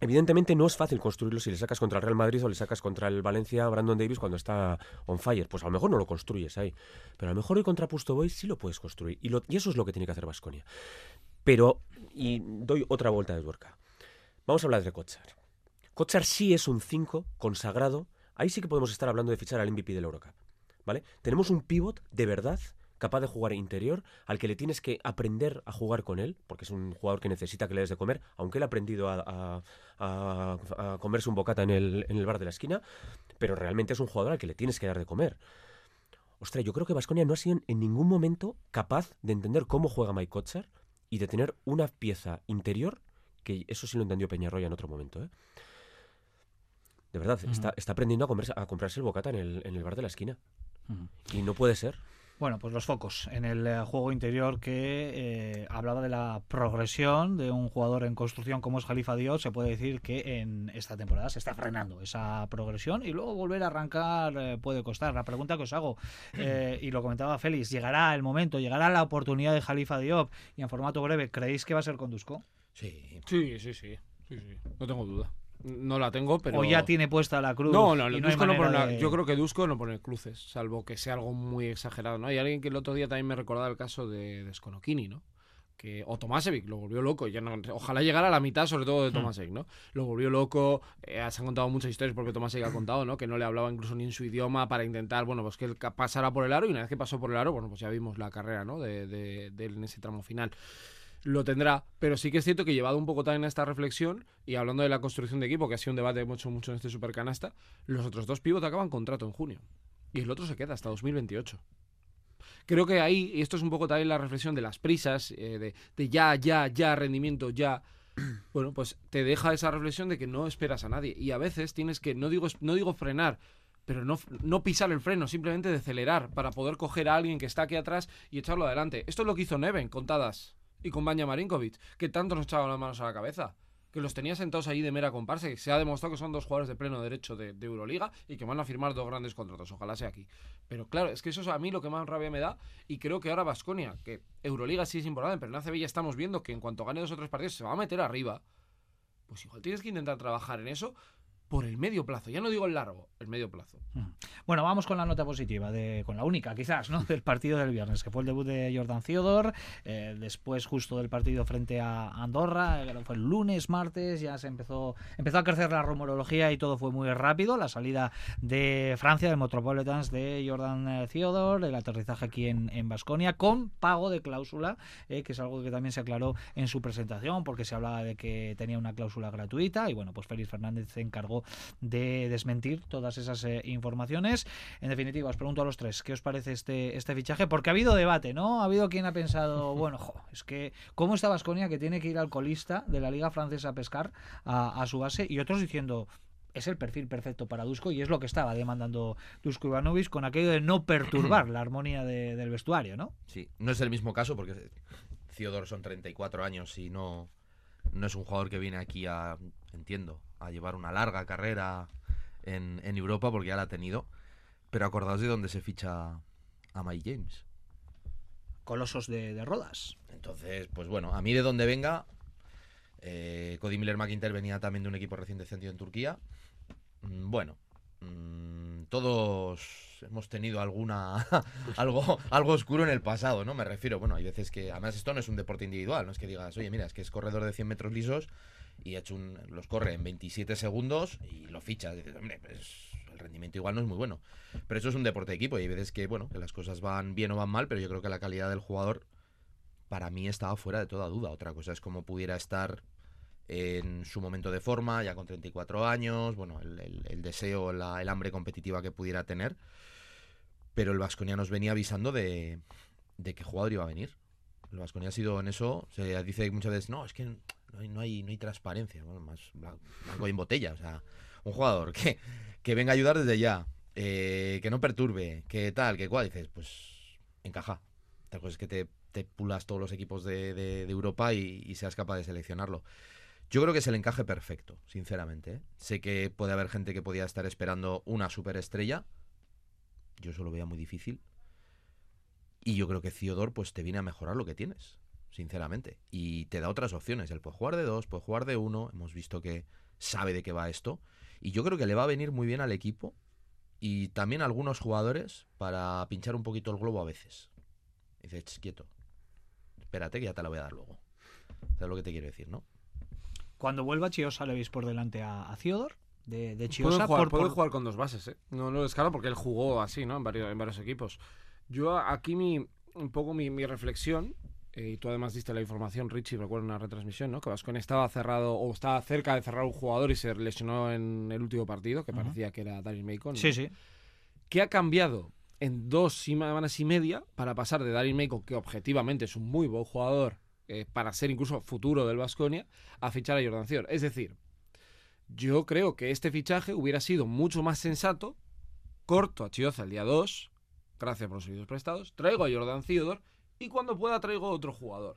Evidentemente no es fácil construirlo si le sacas contra el Real Madrid o le sacas contra el Valencia Brandon Davis cuando está on fire. Pues a lo mejor no lo construyes ahí. Pero a lo mejor hoy contra Pusto Boys sí lo puedes construir. Y, eso es lo que tiene que hacer Vasconia. Pero, y doy otra vuelta de tuerca. Vamos a hablar de Kochar. Kotsar sí es un 5 consagrado. Ahí sí que podemos estar hablando de fichar al MVP del Eurocup. ¿Vale? Tenemos un pivot de verdad capaz de jugar interior, al que le tienes que aprender a jugar con él, porque es un jugador que necesita que le des de comer, aunque él ha aprendido a, a- a- a comerse un bocata en el, en el bar de la esquina, pero realmente es un jugador al que le tienes que dar de comer. Ostras, yo creo que Vasconia no ha sido en ningún momento capaz de entender cómo juega Mike Kotsar y de tener una pieza interior, que eso sí lo entendió Peñarroya en otro momento, ¿eh? De verdad, está, está aprendiendo a, comerse- a comprarse el bocata en el, en el bar de la esquina. Y no puede ser. Bueno, pues los focos en el eh, juego interior que eh, hablaba de la progresión de un jugador en construcción como es Jalifa Dios, se puede decir que en esta temporada se está frenando esa progresión y luego volver a arrancar eh, puede costar. La pregunta que os hago, eh, y lo comentaba Félix, ¿llegará el momento, llegará la oportunidad de Jalifa Diop y en formato breve, ¿creéis que va a ser con Dusko? Sí. Sí, sí, sí, sí, sí. No tengo duda. No la tengo, pero. ¿O ya tiene puesta la cruz? No, no, no, Dusko no pone de- yo creo que Dusko no pone cruces, salvo que sea algo muy exagerado, ¿no? Hay alguien que el otro día también me recordaba el caso de, de Skonokini, ¿no? Que, o Tomasevic lo volvió loco. Ya no, ojalá llegara a la mitad, sobre todo de Tomasevic, ¿no? Lo volvió loco. eh, se han contado muchas historias porque Tomasevic ha contado, ¿no? Que no le hablaba incluso ni en su idioma para intentar, bueno, pues que él pasara por el aro. Y una vez que pasó por el aro, bueno, pues ya vimos la carrera, ¿no? De, de- de él en ese tramo final lo tendrá, pero sí que es cierto que llevado un poco también a esta reflexión y hablando de la construcción de equipo, que ha sido un debate mucho, mucho en este supercanasta, los otros dos pivots acaban contrato en junio y el otro se queda hasta 2028. Creo que ahí, y esto es un poco también la reflexión de las prisas, eh, de, ya, ya, ya, rendimiento, ya. <clears throat> Bueno, pues te deja esa reflexión de que no esperas a nadie. Y a veces tienes que, no digo, no digo frenar, pero no, no pisar el freno, simplemente decelerar para poder coger a alguien que está aquí atrás y echarlo adelante. Esto es lo que hizo Neven con Tadas y con Banja Marinkovic, que tanto nos echaban las manos a la cabeza. Que los tenía sentados ahí de mera comparsa, que se ha demostrado que son dos jugadores de pleno derecho de, Euroliga y que van a firmar dos grandes contratos. Ojalá sea aquí. Pero claro, es que eso es a mí lo que más rabia me da. Y creo que ahora Vasconia, que Euroliga sí es importante, pero en ACB ya estamos viendo que en cuanto gane dos o tres partidos se va a meter arriba. Pues igual tienes que intentar trabajar en eso por el medio plazo. Ya no digo el largo, el medio plazo. Bueno, vamos con la nota positiva, de, con la única quizás, ¿no? <laughs> Del partido del viernes, que fue el debut de Jordan Theodore, eh, después justo del partido frente a Andorra, eh, fue el lunes, martes, ya se empezó, empezó a crecer la rumorología y todo fue muy rápido, la salida de Francia, del Metropolitans de Jordan eh, Theodore, el aterrizaje aquí en, Basconia, con pago de cláusula, que es algo que también se aclaró en su presentación, porque se hablaba de que tenía una cláusula gratuita, y bueno, pues Félix Fernández se encargó de desmentir todas esas eh, informaciones. En definitiva, os pregunto a los tres, ¿qué os parece este, este fichaje? Porque ha habido debate, ¿no? Ha habido quien ha pensado, <laughs> bueno, jo, es que, ¿cómo está Vasconia que tiene que ir al colista de la Liga Francesa a pescar a, a su base? Y otros diciendo, es el perfil perfecto para Dusko y es lo que estaba demandando Dusko Ivanovic con aquello de no perturbar la armonía de- del vestuario, ¿no? Sí, no es el mismo caso porque Theodore son 34 años y no, no es un jugador que viene aquí a, entiendo, a llevar una larga carrera en, en Europa porque ya la ha tenido. Pero acordaos de dónde se ficha a Mike James. Colosos de, de Rodas. Entonces, pues bueno, a mí de donde venga, eh, Cody Miller McIntyre venía también de un equipo recién descendido en Turquía. Mm, Bueno, mm, todos hemos tenido alguna <laughs> algo, algo oscuro en el pasado, ¿no? Me refiero, bueno, hay veces que, además esto no es un deporte individual, no es que digas, oye, mira, es que es corredor de 100 metros lisos y ha hecho un, los corre en 27 segundos y lo fichas. Dices, hombre, pues el rendimiento igual no es muy bueno. Pero eso es un deporte de equipo y hay veces que, bueno, que las cosas van bien o van mal, pero yo creo que la calidad del jugador para mí estaba fuera de toda duda. Otra cosa es cómo pudiera estar en su momento de forma, ya con 34 años, bueno, el, deseo, la- el hambre competitiva que pudiera tener. Pero el Vasconia nos venía avisando de, de qué jugador iba a venir. El Vasconia ha sido en eso, se dice muchas veces, no, es que no hay, no hay, no hay transparencia, bueno, más blan- blanco en botella. O sea, un jugador que, que venga a ayudar desde ya, eh, que no perturbe, que tal, que cual, dices, pues encaja. Otra cosa que te, te pulas todos los equipos de, de- Europa y seas capaz de seleccionarlo. Yo creo que es el encaje perfecto, sinceramente. ¿eh? Sé que puede haber gente que podía estar esperando una superestrella. Yo eso lo veía muy difícil. Y yo creo que Theodore pues te viene a mejorar lo que tienes, sinceramente. Y te da otras opciones. Él puede jugar de dos, puede jugar de uno. Hemos visto que sabe de qué va esto. Y yo creo que le va a venir muy bien al equipo y también a algunos jugadores para pinchar un poquito el globo a veces. Dices, "Ch, quieto. Espérate que ya te la voy a dar luego. ¿Sabes lo que te quiero decir, no? Cuando vuelva Chiosa le veis por delante a, a Ciodor de, de Puede Chiosa. jugar, por- puede por- jugar con dos bases, ¿eh? No lo descaro porque él jugó así, ¿no? En varios, en varios equipos. Yo aquí mi, un poco mi, mi reflexión, eh, y tú además diste la información, Richie, recuerdo una retransmisión, ¿no? Que Vasconi estaba cerrado o estaba cerca de cerrar un jugador y se lesionó en el último partido, que Ujú. parecía que era Daryl Macon. Sí, sí. ¿Qué ha cambiado en dos semanas y media para pasar de Daryl Macon, que objetivamente es un muy buen jugador, eh, para ser incluso futuro del Vasconia, a fichar a Jordan Cior? Es decir, yo creo que este fichaje hubiera sido mucho más sensato, corto a Chioza el día 2, gracias por los servicios prestados, traigo a Jordan Theodore y cuando pueda traigo a otro jugador.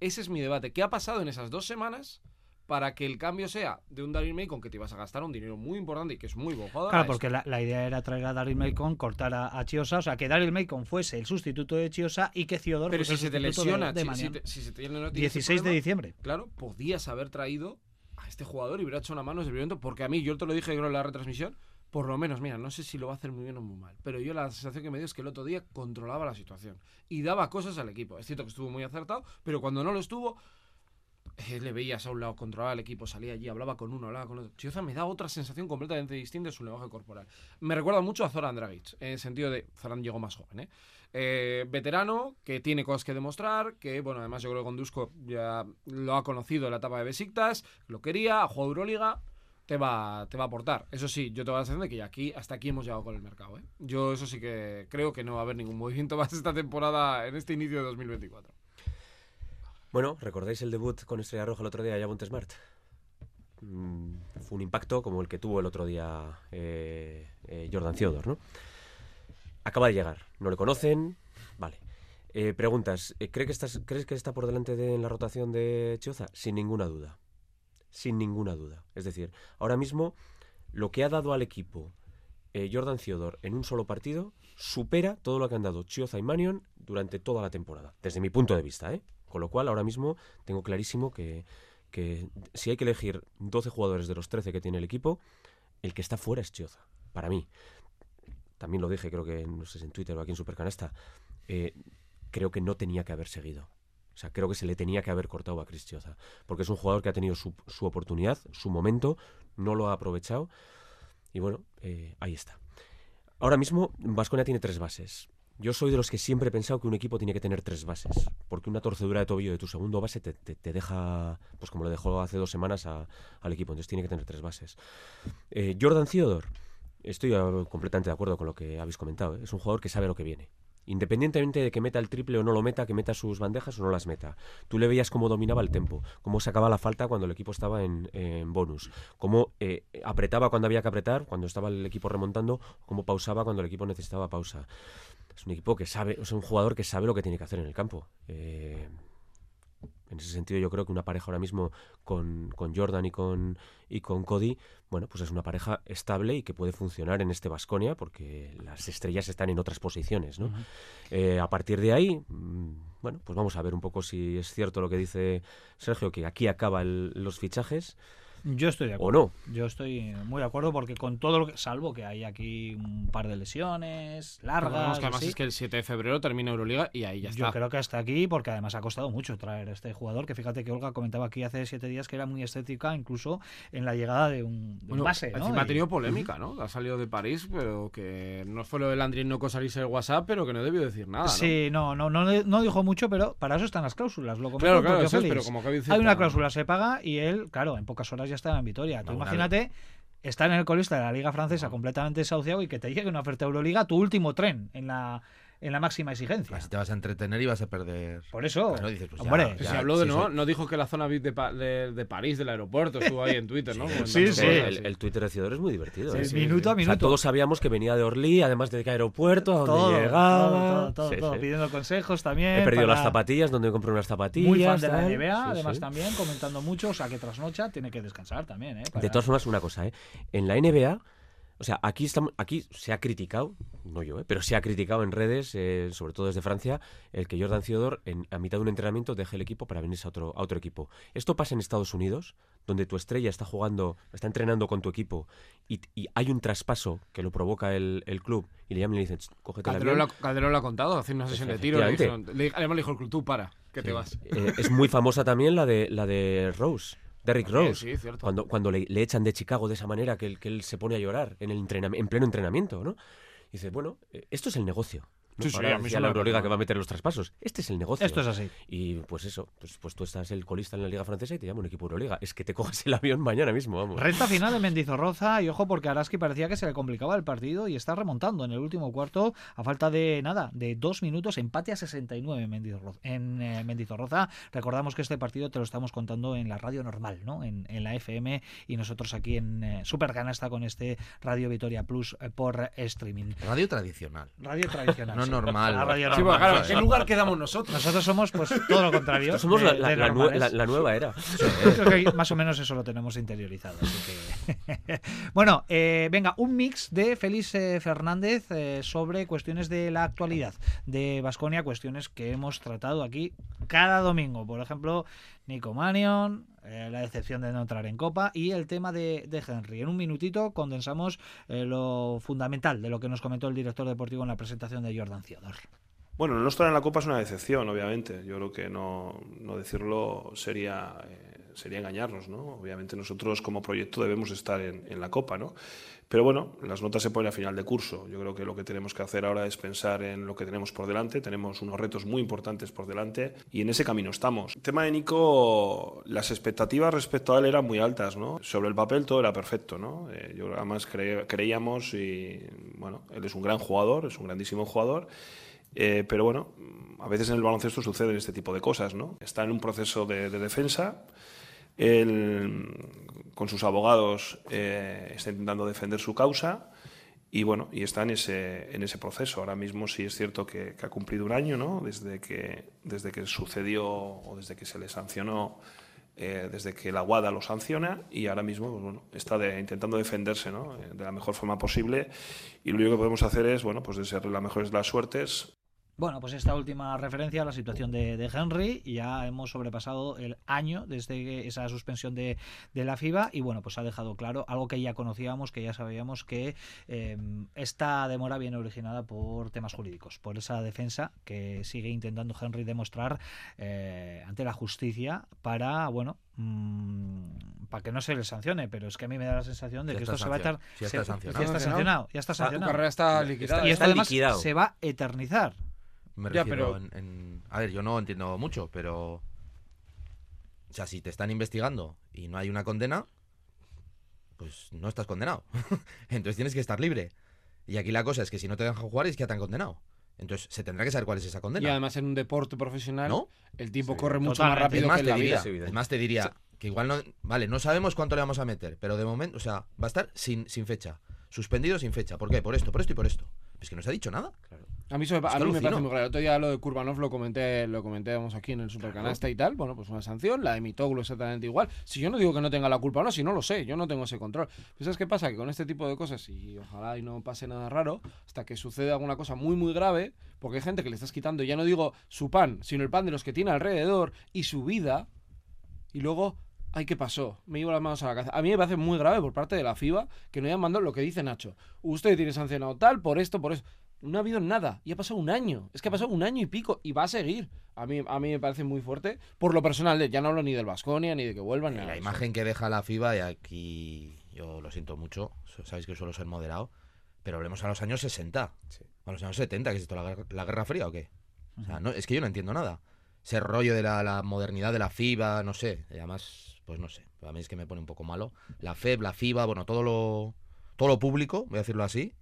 Ese es mi debate. ¿Qué ha pasado en esas dos semanas para que el cambio sea de un Daryl Macon que te ibas a gastar un dinero muy importante y que es muy buen jugador? Claro, porque la, la idea era traer a Daryl Macon, cortar a, a Chiosa, o sea, que Daryl Macon fuese el sustituto de Chiosa y que Ciodor Pero fuese si el se te sustituto de- lesiona, de si- si, Manion. te- si se te no tienes ese 16 de diciembre. Claro, podías haber traído a este jugador y hubiera hecho una mano primer momento, porque a mí, yo te lo dije creo en la retransmisión, por lo menos, mira, no sé si lo va a hacer muy bien o muy mal, pero yo la sensación que me dio es que el otro día controlaba la situación y daba cosas al equipo. Es cierto que estuvo muy acertado, pero cuando no lo estuvo, le veías a un lado, controlaba el equipo, salía allí, hablaba con uno, hablaba con otro. Chioza me da otra sensación completamente distinta de su lenguaje corporal. Me recuerda mucho a Zoran Dragic, en el sentido de, Zoran llegó más joven, ¿eh? Eh, veterano, que tiene cosas que demostrar, que, bueno, además yo creo que con Dusko ya lo ha conocido en la etapa de Besiktas, lo quería, ha jugado Euroliga, te va, te va a aportar. Eso sí, yo te voy a decir de que ya aquí, hasta aquí hemos llegado con el mercado, ¿eh? Yo eso sí que creo que no va a haber ningún movimiento <laughs> más esta temporada, en este inicio de 2024. Bueno, ¿recordáis el debut con Estrella Roja el otro día de Javonte Smart? Mm, fue un impacto como el que tuvo el otro día eh, eh, Jordan Theodore, ¿no? Acaba de llegar, no le conocen, vale. Eh, preguntas, ¿cree que estás, ¿crees que está por delante de en la rotación de Chioza? Sin ninguna duda, sin ninguna duda. Es decir, ahora mismo lo que ha dado al equipo Jordan Theodore en un solo partido supera todo lo que han dado Chioza y Manion durante toda la temporada, desde mi punto de vista, ¿eh? Con lo cual, ahora mismo tengo clarísimo que, que si hay que elegir 12 jugadores de los 13 que tiene el equipo, el que está fuera es Chioza, para mí. También lo dije, creo que, no sé si en Twitter o aquí en Supercanasta, eh, creo que no tenía que haber seguido. O sea, creo que se le tenía que haber cortado a Chris Chioza, porque es un jugador que ha tenido su, su oportunidad, su momento, no lo ha aprovechado, y bueno, eh, ahí está. Ahora mismo, Vasconia tiene tres bases. Yo soy de los que siempre he pensado que un equipo tiene que tener tres bases, porque una torcedura de tobillo de tu segundo base te, deja, pues como le dejó hace dos semanas a- al equipo, entonces tiene que tener tres bases. Eh, Jordan Theodore, estoy completamente de acuerdo con lo que habéis comentado, ¿eh? es un jugador que sabe lo que viene. Independientemente de que meta el triple o no lo meta, que meta sus bandejas o no las meta. Tú le veías cómo dominaba el tempo, cómo sacaba la falta cuando el equipo estaba en, en bonus, cómo eh, apretaba cuando había que apretar, cuando estaba el equipo remontando, cómo pausaba cuando el equipo necesitaba pausa. Es un equipo que sabe, es un jugador que sabe lo que tiene que hacer en el campo. Eh, en ese sentido, yo creo que una pareja ahora mismo con, con Jordan y con, y con Cody, bueno, pues es una pareja estable y que puede funcionar en este Vasconia porque las estrellas están en otras posiciones, ¿no? Eh, a partir de ahí, mm, bueno, pues vamos a ver un poco si es cierto lo que dice Sergio, que aquí acaban los fichajes Yo estoy de o acuerdo. no. Yo estoy muy de acuerdo porque con todo lo que. Salvo que hay aquí un par de lesiones largas. Recordemos que además así, es que el 7 de febrero termina Euroliga y ahí ya Yo está. creo que hasta aquí, porque además ha costado mucho traer a este jugador, que fíjate que Olga comentaba aquí hace siete días que era muy estética, incluso en la llegada de un, de un Bueno, base. ¿no? Encima ha Y- tenido polémica, ¿no? Ha salido de París, pero que no fue lo del Andriy Noco salirse del WhatsApp, pero que no debió decir nada, ¿no? Sí, no, no, no, no dijo mucho, pero para eso están las cláusulas. Lo Claro, claro, eso es, pero como que Hay una cláusula, se paga y él, claro, en pocas horas ya está en Vitoria. Tú imagínate estar en el colista de la Liga Francesa completamente desahuciado y que te llegue una oferta Euroliga, tu último tren en la, en la máxima exigencia. Así te vas a entretener y vas a perder. Por eso, Claro, dices, pues ya, hombre, ya, se habló de sí, no, soy- no dijo que la zona VIP de, Pa- de- de París, del aeropuerto, <laughs> estuvo ahí en Twitter, ¿no? Sí, sí. El, Twitter de Cidor es muy divertido. Sí, ¿eh? sí, minuto a O sea, minuto. todos sabíamos que venía de Orly, además de qué aeropuerto, a dónde todo, llegaba. todo, todo, Sí, todo, sí. pidiendo consejos también. He perdido para- las zapatillas, donde compré unas zapatillas. Muy fan de la. NBA, Sí, además sí. también, comentando mucho, o sea que trasnocha, tiene que descansar también, ¿eh? De todas formas, una cosa, ¿eh? En la NBA, o sea, aquí, estamos, aquí se ha criticado, no yo, ¿eh? pero se ha criticado en redes, eh, sobre todo desde Francia, el que Jordan Theodore en, a mitad de un entrenamiento deje el equipo para venirse a otro, a otro equipo. Esto pasa en Estados Unidos, donde tu estrella está jugando, está entrenando con tu equipo y, y hay un traspaso que lo provoca el, el club y le llaman y le dicen, cógete el Calderón, avión". lo, Calderón lo ha contado, hace una sesión de tiro. Le dijeron, le- además le dijo el club, tú para, que te vas. Eh, es muy famosa también la de, la de Rose. Derrick Rose. sí, cierto. Cuando, cuando le, le echan de Chicago de esa manera que él, que él se pone a llorar en, el entrenam- en pleno entrenamiento, ¿no? Y dice, bueno, eh, esto es el negocio. Sí, sí, a mí la Euroliga que va a meter los traspasos. Este es el negocio. Esto es así. Y pues eso, pues, pues tú estás el colista en la Liga Francesa y te llama un equipo Euroliga. Es que te cojas el avión mañana mismo, vamos. Recta final de Mendizorroza y ojo porque Araski parecía que se le complicaba el partido y está remontando en el último cuarto a falta de nada, de dos minutos, empate a 69 en Mendizorroza. En eh, Mendizorroza. Recordamos que este partido te lo estamos contando en la radio normal, ¿no? En, en la FM y nosotros aquí en eh, Supercanasta con este Radio Vitoria Plus eh, por streaming. Radio tradicional. Radio tradicional. <laughs> No sí. normal. La radio Sí, normal. porque, claro, Eso ¿en qué lugar quedamos nosotros? Nosotros somos pues todo lo contrario. Somos de- la, la- de la nue- normales. la- la nueva era. Creo que más o menos eso lo tenemos interiorizado. así que- <laughs> bueno, eh, venga, un mix de Félix eh, Fernández eh, sobre cuestiones de la actualidad de Vasconia, cuestiones que hemos tratado aquí cada domingo. Por ejemplo, Nico Manion, eh, la decepción de no entrar en Copa y el tema de, de Henry. En un minutito condensamos eh, lo fundamental de lo que nos comentó el director deportivo en la presentación de Jordan Theodore. Bueno, no estar en la Copa es una decepción, obviamente. Yo creo que no, no decirlo sería, eh, sería engañarnos, ¿no? Obviamente nosotros como proyecto debemos estar en, en la Copa, ¿no? Pero bueno, las notas se ponen a final de curso. Yo creo que lo que tenemos que hacer ahora es pensar en lo que tenemos por delante. Tenemos unos retos muy importantes por delante y en ese camino estamos. El tema de Nico, las expectativas respecto a él eran muy altas, ¿no? Sobre el papel todo era perfecto, ¿no? Eh, yo además cre- creíamos y, bueno, él es un gran jugador, es un grandísimo jugador. Eh, pero bueno, a veces en el baloncesto suceden este tipo de cosas, ¿no? Está en un proceso de, de defensa, él con sus abogados eh, está intentando defender su causa y bueno, y está en ese, en ese proceso. Ahora mismo sí es cierto que, ha cumplido un año, ¿no? Desde que, desde que sucedió o desde que se le sancionó, eh, desde que la WADA lo sanciona y ahora mismo pues, está intentando defenderse ¿no? Eh, de la mejor forma posible y lo único que podemos hacer es, bueno, pues desearle la mejor de las suertes, Bueno, pues esta última referencia a la situación de, de Henry, ya hemos sobrepasado el año desde esa suspensión de, de la FIBA y bueno, pues ha dejado claro algo que ya conocíamos, que ya sabíamos que eh, esta demora viene originada por temas jurídicos, por esa defensa que sigue intentando Henry demostrar eh, ante la justicia para, bueno, mm, para que no se le sancione, pero es que a mí me da la sensación de Ya que esto se va a etar- ya está se- sancionado. ya está sancionado, ya está Ah, tu sancionado. carrera está liquidada. y esto está además liquidado. se va a eternizar. Me Ya, refiero pero- en, en- A ver, yo no entiendo mucho, pero... O sea, si te están investigando y no hay una condena, pues no estás condenado. <laughs> Entonces tienes que estar libre. Y aquí la cosa es que si no te dejan jugar es que ya te han condenado. Entonces se tendrá que saber cuál es esa Y condena. además en un deporte profesional, ¿No? el tiempo Sí, corre mucho totalmente. más rápido que en la diría, vida. es evidente. es más, te diría que igual no... Vale, no sabemos cuánto le vamos a meter, pero de momento, o sea, va a estar sin, sin fecha. Suspendido sin fecha. ¿Por qué? Por esto, por esto y por esto. Es que no se ha dicho nada. A mí, eso me- a mí parece muy claro. El otro día lo de Kurbanov lo comenté, lo comentábamos aquí en el Supercanasta y tal. Bueno, pues una sanción, la de Mitoglu exactamente igual. Si yo no digo que no tenga la culpa o no, si no lo sé, yo no tengo ese control. Pero ¿sabes qué pasa? Que con este tipo de cosas, y ojalá y no pase nada raro, hasta que suceda alguna cosa muy, muy grave, porque hay gente que le estás quitando, ya no digo su pan, sino el pan de los que tiene alrededor y su vida, y luego ay, ¿qué pasó? Me llevo las manos a la cabeza. A mí me parece muy grave por parte de la FIBA que no hayan mandado lo que dice Nacho. Usted tiene sancionado tal, por esto, por eso. No ha habido nada. Y ha pasado un año. Es que ha pasado un año y pico. Y va a seguir. A mí, a mí me parece muy fuerte. Por lo personal, de- ya no hablo ni del Vasconia, ni de que vuelvan. ni la eso. imagen que deja la FIBA, y aquí yo lo siento mucho, sabéis que suelo ser moderado, pero hablemos a los años 60, Sí. a los años 70, ¿qué es esto? ¿La, guerra- la Guerra Fría o qué? O sea, no, es que yo no entiendo nada. Ese rollo de la, la modernidad de la FIBA, no sé, y además, pues no sé, a mí es que me pone un poco malo. La FEB, la FIBA, bueno, todo lo, todo lo público, voy a decirlo así,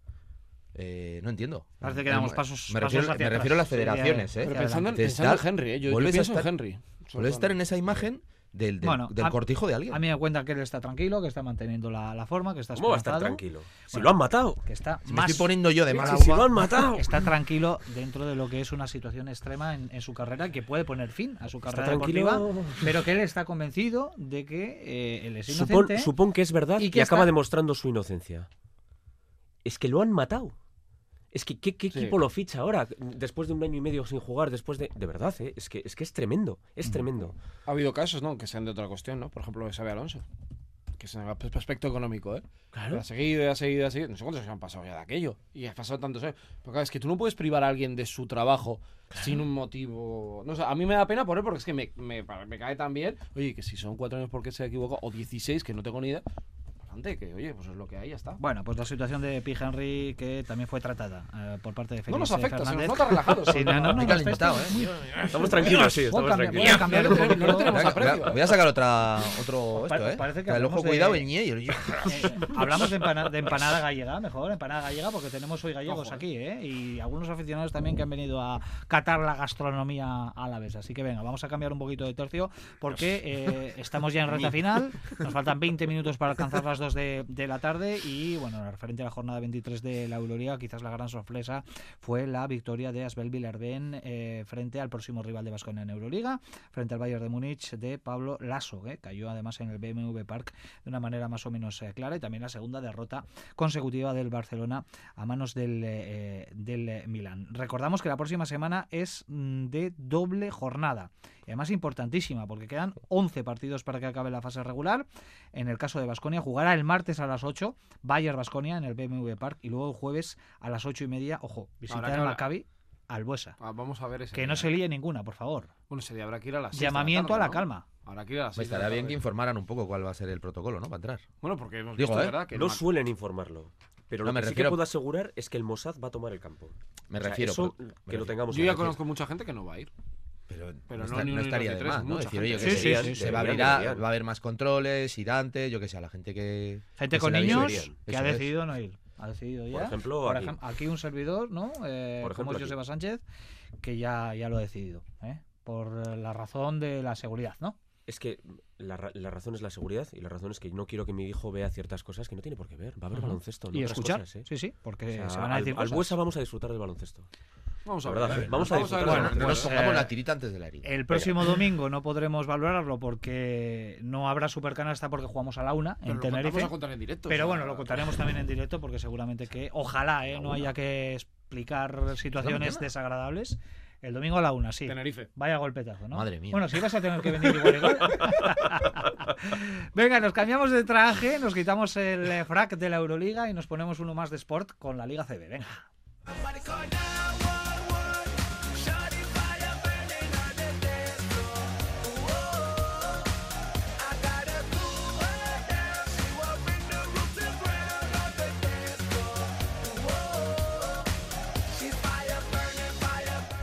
eh, no entiendo. Parece que Eh, damos pasos- Me pasos hacia me refiero a las. Sí, federaciones, ya- ¿eh? Pero pensando, en- pensando en estar- Henry, ¿eh? yo, yo vuelves a pienso en estar- Henry. Puedes estar en esa imagen del, del, Bueno, del a- cortijo de alguien. A mí me cuenta que él está tranquilo, que está manteniendo la, la forma, que está ¿Cómo va a estar tranquilo? Si Bueno, lo han matado. Que está Si me más estoy poniendo yo de mala Si, si lo han matado. <laughs> está tranquilo dentro de lo que es una situación extrema en, en su carrera que puede poner fin a su Está carrera tranquilo. deportiva, pero que él está convencido de que eh, él es inocente. supón que es verdad y y que acaba está- demostrando su inocencia. Es que lo han matado. Es que, ¿qué, qué Sí. equipo lo ficha ahora? Después de un año y medio sin jugar, después de... De verdad, ¿eh? es, que, es que es tremendo. Es tremendo. Ha habido casos, ¿no? Que sean de otra cuestión, ¿no? Por ejemplo, Xabi Alonso. Que es en el aspecto económico, ¿eh? Claro. Ha seguido, ha seguido, ha seguido. No sé cuántos años han pasado ya de aquello. Y ha pasado tantos años. Pero claro, es que tú no puedes privar a alguien de su trabajo sin un motivo. No sé, a mí me da pena por él porque es que me, me, me cae tan bien. Oye, que si son cuatro años porque se ha equivocado, o 16, que no tengo ni idea. Que oye, pues es lo que hay, ya está. Bueno, pues la situación de P. Henry que también fue tratada eh, por parte de Félix no nos eh, afecta, se nos nota relajados. <laughs> Sí, no, no, no, calentado, afecta. ¿eh? Estamos tranquilos, sí, Voy estamos a cambiar- voy tranquilos. a cambiar un No, no poquito. tenemos Voy a- aprecio. Voy a sacar otra, otro esto, ¿eh? parece que el hablamos ojo de- cuidado, el ñe y el Eh, hablamos de, empana- de empanada gallega, mejor, empanada gallega, porque tenemos hoy gallegos aquí, ¿eh? Y algunos aficionados también que han venido a catar la gastronomía a la vez. Así que venga, vamos a cambiar un poquito de tercio, porque eh, estamos ya en <laughs> recta final, nos faltan 20 minutos para alcanzar las 2 de, la tarde y, bueno, referente a la jornada 23 de la Euroliga, quizás la gran sorpresa fue la victoria de Asbel Villarben eh, frente al próximo rival de Vasconia en Euroliga, frente al Bayern de Múnich de Pablo Lasso, ¿eh? cayó además en el BMW Park de una manera más o menos eh, clara y también la segunda derrota consecutiva del Barcelona a manos del, del Milán. Recordamos que la próxima semana es mm, de doble jornada. Y además importantísima, porque quedan 11 partidos para que acabe la fase regular. En el caso de Basconia, jugará el martes a las 8, Bayern Basconia en el BMW Park, y luego el jueves a las 8 y media, ojo, visitar hablar- Maccabi al Buesa. Ah, vamos a ver ese. Que día. no se líe ninguna, por favor. Bueno, ese día habrá que ir a las seis de la Llamamiento tarde, a la ¿no? calma. Habrá que ir a las Pues estaría bien que informaran un poco cuál va a ser el protocolo, ¿no? Para entrar. Bueno, porque hemos Digo, visto, ¿eh? ¿verdad? Que No suelen informarlo. Pero No, lo me que sí refiero- que puedo asegurar es que el Mossad va a tomar el campo. Me O sea, refiero. eso, pero- me que refiero. lo tengamos Yo ya conozco mucha gente que no va a ir. Pero, Pero no, está- estaría de más, ¿no? mucha Decir, oye, que Sí, se, sí, sí, se sí. va a abrir, deberían. va a haber más controles, ir antes, yo que sé, a la gente que. Gente que con niños que ha es. decidido no ir. Ha decidido ya. Por ejemplo, Por aquí. ejem- aquí un servidor, ¿no? Eh, Por como ejemplo, es aquí. Joseba Sánchez, que ya, ya lo ha decidido. ¿eh? Por la razón de la seguridad, ¿no? Es que la, ra- la razón es la seguridad y la razón es que no quiero que mi hijo vea ciertas cosas que no tiene por qué ver. Va a haber baloncesto, no y otras escuchar. cosas, ¿eh? Sí, sí, porque O sea, se van a al, decir al cosas. Buesa vamos a disfrutar del baloncesto. Vamos a ver. verdad, a ver. vamos a Vamos a ver. Bueno, nos pues, pongamos eh, la tirita antes de la herida. El próximo domingo no podremos valorarlo porque no habrá supercanasta porque jugamos a la una Pero en Tenerife. a contar en directo. Pero o sea, bueno, lo contaremos también en directo porque seguramente que ojalá eh, no haya que explicar situaciones desagradables. El domingo a la una, sí. Tenerife. Vaya golpetazo, ¿no? Madre mía. Bueno, si vas a tener que venir igual igual. <laughs> Venga, nos cambiamos de traje, nos quitamos el eh, frac de la Euroliga y nos ponemos uno más de sport con la Liga CB. Venga.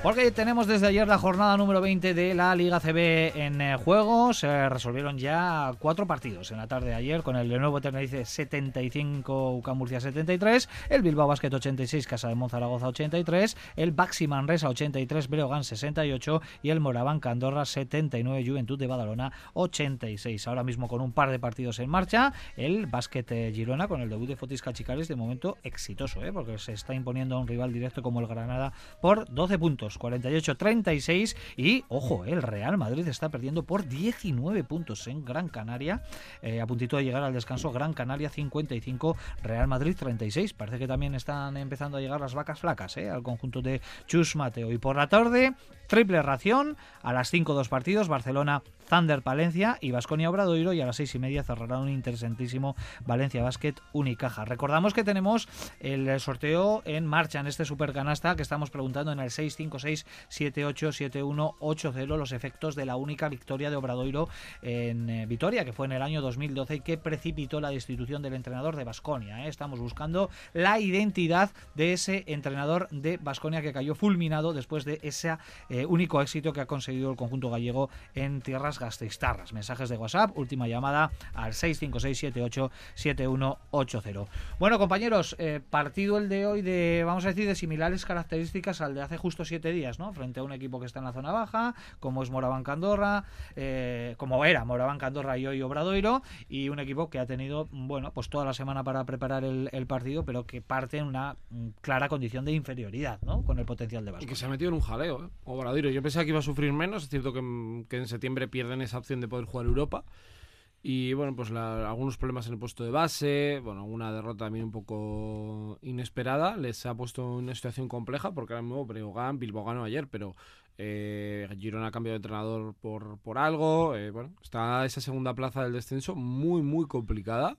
Porque tenemos desde ayer la jornada número 20 de la Liga CB en eh, juego. Se resolvieron ya cuatro partidos en la tarde de ayer con el de nuevo Tenerife 75, UCAM Murcia 73, el Bilbao Basket 86, Casa de Monzaragoza 83, el Baxi Manresa 83, Breogán 68 y el Morabanca Andorra 79, Juventud de Badalona 86. Ahora mismo con un par de partidos en marcha, el Basket eh, Girona con el debut de Fotis Cachicares de momento exitoso, ¿eh? porque se está imponiendo a un rival directo como el Granada por 12 puntos, 48-36 y ojo, el Real Madrid está perdiendo por 19 puntos en Gran Canaria, eh, a puntito de llegar al descanso, Gran Canaria 55, Real Madrid 36. Parece que también están empezando a llegar las vacas flacas ¿eh? al conjunto de Chus Mateo. Y por la tarde, triple ración, a las 5 dos partidos, Barcelona Thunder Palencia y Vasconia Obradoiro y a las seis y media cerrará un interesantísimo Valencia Basket Unicaja. Recordamos que tenemos el sorteo en marcha en este supercanasta que estamos preguntando en el 656-787180 los efectos de la única victoria de Obradoiro en eh, Vitoria, que fue en el año 2012 y que precipitó la destitución del entrenador de Vasconia. Estamos buscando la identidad de ese entrenador de Vasconia que cayó fulminado después de ese eh, único éxito que ha conseguido el conjunto gallego en tierras gasteiztarras. Mensajes de WhatsApp, última llamada al 656787180. Bueno, compañeros, eh, partido el de hoy de, vamos a decir, de similares características al de hace justo siete días, ¿no? Frente a un equipo que está en la zona baja, como es Moraván Candorra, eh, como era Moraván Candorra y hoy Obradoiro, y un equipo que ha tenido, bueno, pues toda la semana para preparar el, el partido, pero que parte en una mm, clara condición de inferioridad, ¿no? Con el potencial de Y Vasco. que se ha metido en un jaleo, ¿eh? Obradoiro. Yo pensaba que iba a sufrir menos. Es cierto que, en- que en septiembre pierden esa opción de poder jugar Europa. Y bueno, pues algunos problemas en el puesto de base, bueno, una derrota también un poco inesperada, les ha puesto en una situación compleja, porque ahora mismo Breogán, Bilbao ganó ayer, pero Eh, Girona ha cambiado de entrenador por, por algo. eh, bueno, está esa segunda plaza del descenso muy, muy complicada.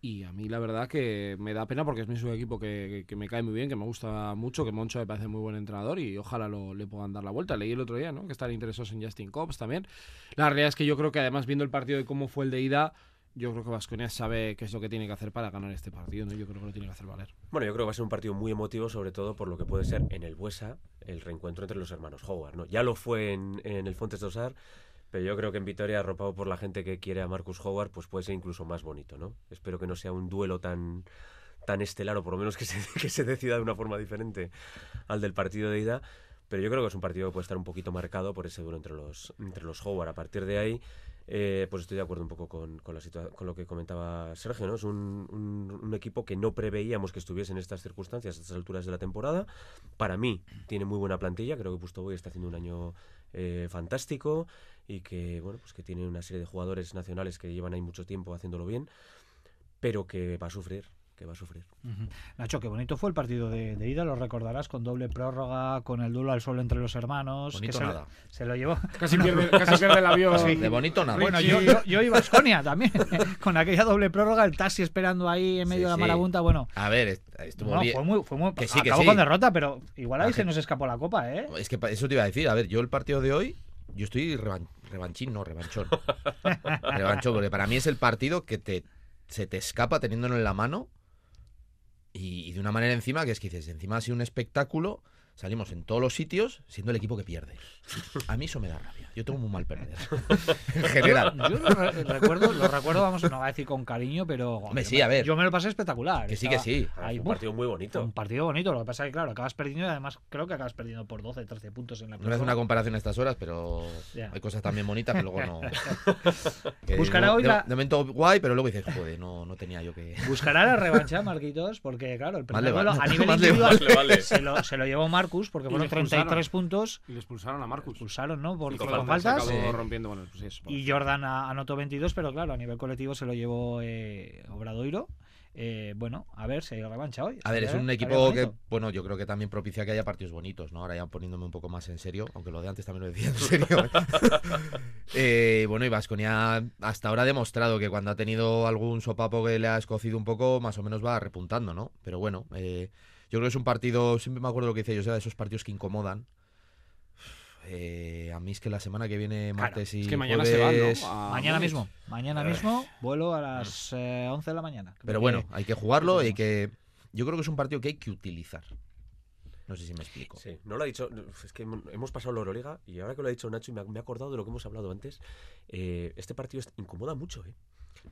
Y a mí la verdad que me da pena porque es mi equipo que, que- me cae muy bien, que me gusta mucho, que Moncho me parece muy buen entrenador y ojalá le puedan dar la vuelta. Leí el otro día, ¿no? Que están interesados en Justin Cobbs también. La realidad es que yo creo que además viendo el partido de cómo fue el de ida, yo creo que Vasconia sabe qué es lo que tiene que hacer para ganar este partido, ¿no? Yo creo que lo tiene que hacer valer. Bueno, yo creo que va a ser un partido muy emotivo, sobre todo por lo que puede ser en el Buesa el reencuentro entre los hermanos Howard. ¿no? Ya lo fue en, en el Fontes de Osar, pero yo creo que en Vitoria, arropado por la gente que quiere a Marcus Howard, pues puede ser incluso más bonito. ¿no? Espero que no sea un duelo tan, tan estelar, o por lo menos que <laughs> se, que se decida de una forma diferente al del partido de ida. Pero yo creo que es un partido que puede estar un poquito marcado por ese duelo entre los, entre los Howard. A partir de ahí, eh, pues estoy de acuerdo un poco con, con la con lo que comentaba Sergio, ¿no? Es un, un- un equipo que no preveíamos que estuviese en estas circunstancias a estas alturas de la temporada. Para mí, tiene muy buena plantilla. Creo que Pustoboy está haciendo un año eh, fantástico y que, bueno, pues que tiene una serie de jugadores nacionales que llevan ahí mucho tiempo haciéndolo bien, pero que va a sufrir, que va a sufrir. Nacho, qué bonito fue el partido de, de ida, lo recordarás, con doble prórroga, con el duelo al suelo entre los hermanos. Bonito que nada. se lo llevó. <laughs> Casi pierde, casi pierde el avión. Sí. De bonito nada. Bueno, yo, yo, yo y Baskonia también, <laughs> con aquella doble prórroga, el taxi esperando ahí en medio Sí, de la marabunta. Bueno, A ver, est- estuvo no, bien. fue muy. Fue muy Que sí, que acabó sí. con derrota, pero igual ahí La se nos escapó la copa, ¿eh? Es que eso te iba a decir. A ver, yo el partido de hoy, yo estoy revan- revanchín, no, revanchón. <laughs> revanchón, porque para mí es el partido que te, se te escapa teniéndolo en la mano y, y de una manera encima que es que dices, encima ha sido un espectáculo, salimos en todos los sitios siendo el equipo que pierde. A mí eso me da rabia. Yo tengo muy mal perder. <laughs> en general. Yo, yo lo re- recuerdo, lo recuerdo, vamos, no voy a decir con cariño, pero. Hombre, yo sí, me- a ver. Yo me lo pasé espectacular. Que sí, que sí. Ah, ahí, un partido muy bonito. Un partido bonito, lo que pasa es que, claro, acabas perdiendo y además creo que acabas perdiendo por 12, 13 puntos en la No voy a hacer una comparación a estas horas, pero hay cosas también bonitas que luego no. <laughs> que Buscará de- hoy de, la- de momento guay, pero luego dices, joder, no, no tenía yo que. Buscará la revancha, Marquitos, porque, claro, el primer le duelo vale. a nivel <laughs> individual vale, vale. Se, lo, se lo llevó Marcus, porque Y fueron le expulsaron. 33 puntos. Y le expulsaron a Marcus. Expulsaron, ¿no? Por, Y con con faltas. Acabó Sí. rompiendo, bueno, pues eso. Y Jordan anotó 22, pero claro, a nivel colectivo se lo llevó eh, Obradoiro. Eh, bueno, a ver si hay revancha hoy. A ver, es un equipo que, bueno, yo creo que también propicia que haya partidos bonitos, ¿no? Ahora ya poniéndome un poco más en serio, aunque lo de antes también lo decía en serio. <laughs> Eh, bueno, y Vasconia hasta ahora ha demostrado que cuando ha tenido algún sopapo que le ha escocido un poco, más o menos va repuntando, ¿no? Pero bueno, eh, yo creo que es un partido, siempre me acuerdo lo que dice yo, de esos partidos que incomodan. Eh, a mí es que la semana que viene, martes y Es que mañana se van, jueves- ¿no? Mañana mismo, mañana mismo, vuelo a las eh, 11 de la mañana. Creo Pero que- bueno, hay que jugarlo y que yo creo que es un partido que hay que utilizar. No sé si me explico. Sí, no lo ha dicho. Es que hemos pasado la Euroliga y ahora que lo ha dicho Nacho y me ha, me he acordado de lo que hemos hablado antes, eh, este partido incomoda mucho, ¿eh?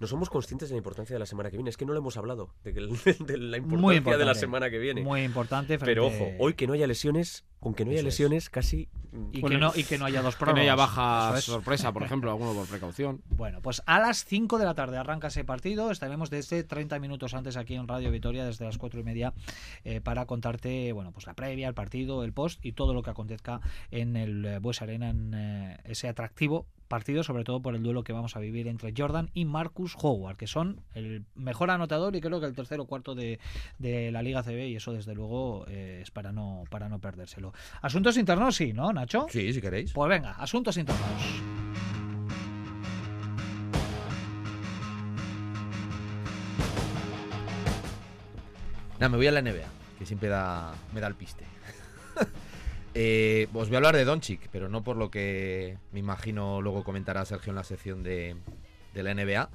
No somos conscientes de la importancia de la semana que viene. Es que no lo hemos hablado, de, que <laughs> de la importancia de la semana que viene. Muy importante. Pero frente- ojo, hoy que no haya lesiones, con que no haya Eso es. lesiones, casi. Y, Bueno, que no, y que no haya dos <laughs> Que no haya baja es. sorpresa, por <laughs> ejemplo, alguno por precaución. Bueno, pues a las 5 de la tarde arranca ese partido. Estaremos desde 30 minutos antes aquí en Radio Vitoria, desde las 4 y media, eh, para contarte bueno, pues la previa, el partido, el post y todo lo que acontezca en el eh, Bues Arena, en eh, ese atractivo partido, sobre todo por el duelo que vamos a vivir entre Jordan y Marcus Howard, que son el mejor anotador y creo que el tercero o cuarto de, de la Liga CB, y eso desde luego eh, es para no, para no perdérselo. Asuntos internos, sí, ¿no, Nacho? Sí, si queréis. Pues venga, asuntos internos. Nada, me voy a la NBA, que siempre da, me da el piste. <laughs> Eh, os voy a hablar de Doncic, pero no por lo que me imagino luego comentará Sergio en la sección de, la NBA,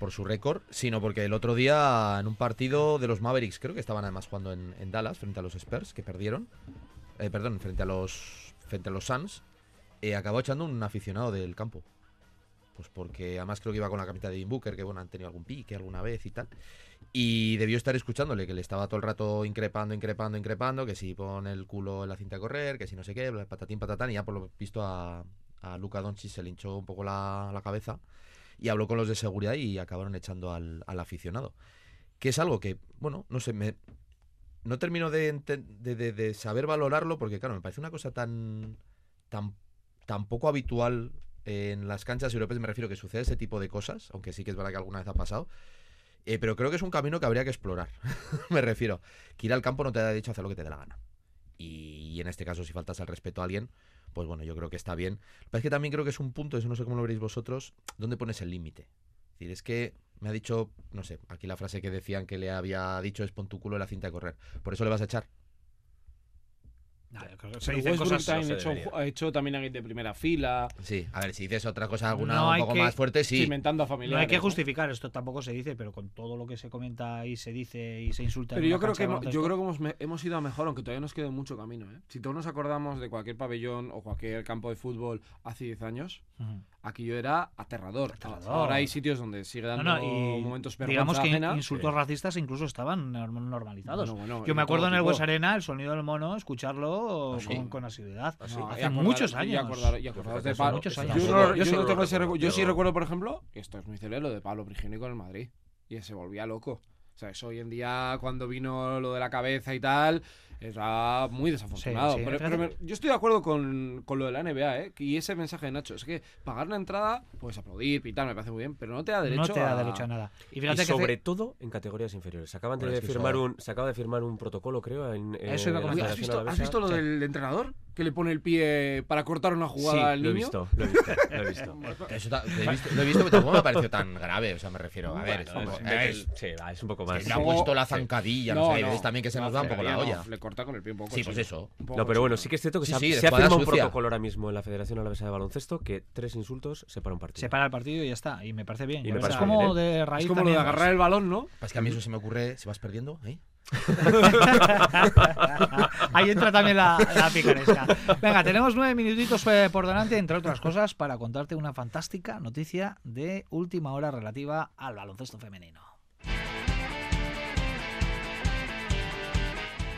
por su récord, sino porque el otro día en un partido de los Mavericks, creo que estaban además jugando en, en Dallas frente a los Spurs, que perdieron, eh, perdón, frente a los, frente a los Suns, eh, acabó echando un aficionado del campo. Pues porque además creo que iba con la camiseta de Devin Booker, que bueno, han tenido algún pique alguna vez y tal. Y debió estar escuchándole, que le estaba todo el rato increpando, increpando, increpando, que si pone el culo en la cinta a correr, que si no sé qué, patatín, patatán, y ya por lo visto a, a Luca Doncic se le hinchó un poco la, la cabeza y habló con los de seguridad y acabaron echando al, al aficionado. Que es algo que, bueno, no sé, me, no termino de, de, de- de saber valorarlo porque, claro, me parece una cosa tan, tan, tan poco habitual en las canchas europeas, me refiero que sucede ese tipo de cosas, aunque sí que es verdad que alguna vez ha pasado. Eh, pero creo que es un camino que habría que explorar. <laughs> me refiero. Que ir al campo no te da derecho a hacer lo que te dé la gana. y, en este caso si faltas al respeto a alguien, pues bueno, yo creo que está bien. Pasa es que también creo que es un punto, eso no sé cómo lo veréis vosotros, ¿dónde pones el límite? Es decir, es que me ha dicho, no sé, aquí la frase que decían que le había dicho es pon tu culo en la cinta de correr. ¿Por eso le vas a echar? No, yo creo que se dicen cosas. no ha se hecho, ha hecho también alguien de primera fila, Sí, a ver, si dices otra cosa, alguna No un poco que- más fuerte, sí. cimentando a No familiares. hay que ¿no? justificar, esto tampoco se dice, pero con todo lo que se comenta y se dice y se insulta. Pero yo creo que hemos, yo creo que hemos, me- hemos ido a mejor, aunque todavía nos queda mucho camino. ¿eh? Si todos nos acordamos de cualquier pabellón o cualquier campo de fútbol hace 10 años. Aquello era aterrador. Aterrador. Ahora hay sitios donde sigue No, dando no, y momentos digamos que ajena. insultos racistas incluso estaban norm- normalizados. Bueno, bueno, Yo me acuerdo en el. West Arena el sonido del mono, escucharlo ¿Ah, sí? con, con asiduidad. No, Hace acordar- muchos y años. acordar- y acordaros de Pablo. muchos eso años. Yo, no, yo yo no no ese yo sí recuerdo, por ejemplo, esto es muy célebre, lo de Pablo Prigini con el Madrid. Y se volvía loco. O sea, eso hoy en día, cuando vino lo de la cabeza y tal, era muy desafortunado. Sí, sí, pero, fíjate. pero me- yo estoy de acuerdo con, con lo de la NBA, ¿eh? Y ese mensaje de Nacho. Es que pagar la entrada, puedes aplaudir, pitar, me parece muy bien, pero no te da derecho no te da a... derecho a nada. Y Y fíjate que sobre hace- todo en categorías inferiores. Se acaban de firmar un, se acaba de firmar un protocolo, creo, en, en Eso iba a la comentar. Oye, ¿has visto, ¿Has Alavesa. visto lo Sí. del entrenador? Que le pone el pie para cortar una jugada Sí, al lo he niño. visto, lo he visto, lo he visto. <laughs> Eso ta- lo, he visto, lo he visto, pero tampoco me pareció tan grave. O sea, me refiero, a ver, es, Bueno, un es- poco- es- es- sí, va, es un poco que más. le ha puesto la zancadilla, no, sé, hay veces también que se no, nos va un poco la olla. no, le corta con el pie un poco. Sí, pues eso. No, pero bueno, sí que es cierto que Sí, se, ha, se ha firmado un protocolo ahora mismo en la Federación Alavesa de Baloncesto que tres insultos separa un partido. se para el partido y ya está. Y me parece bien. Y me es parece como bien, de raíz Es como lo de agarrar el balón, ¿no? Es que a mí eso se me ocurre si vas perdiendo, ¿eh? <laughs> Ahí entra también la, la. Venga, tenemos nueve minutitos eh, por delante, entre otras cosas, para contarte una fantástica noticia de última hora relativa al baloncesto femenino.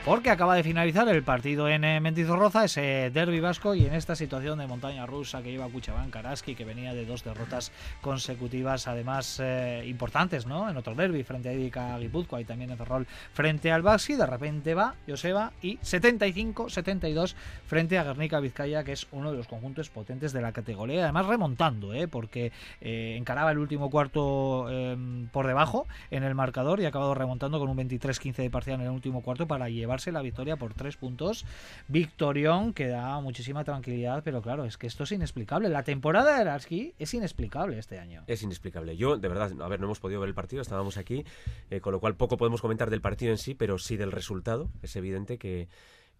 Porque acaba de finalizar el partido en eh, Mendizorroza, ese derby vasco, y en esta situación de montaña rusa que lleva Cuchabán Karaski, que venía de dos derrotas consecutivas, además eh, importantes, ¿no? En otro derby frente a Idica Guipúzcoa y también en Ferrol frente al Baxi, de repente va Joseba y 75-72 frente a Guernica Vizcaya, que es uno de los conjuntos potentes de la categoría, además remontando, ¿eh? porque eh, encaraba el último cuarto eh, por debajo en el marcador y ha acabado remontando con un 23-15 de parcial en el último cuarto para la victoria por tres puntos. Victorión que da muchísima tranquilidad, pero claro, es que esto es inexplicable. La temporada de Araski es inexplicable este año. Es inexplicable. Yo, de verdad, a ver, no hemos podido ver el partido, estábamos aquí, eh, con lo cual poco podemos comentar del partido en sí, pero sí del resultado. Es evidente que,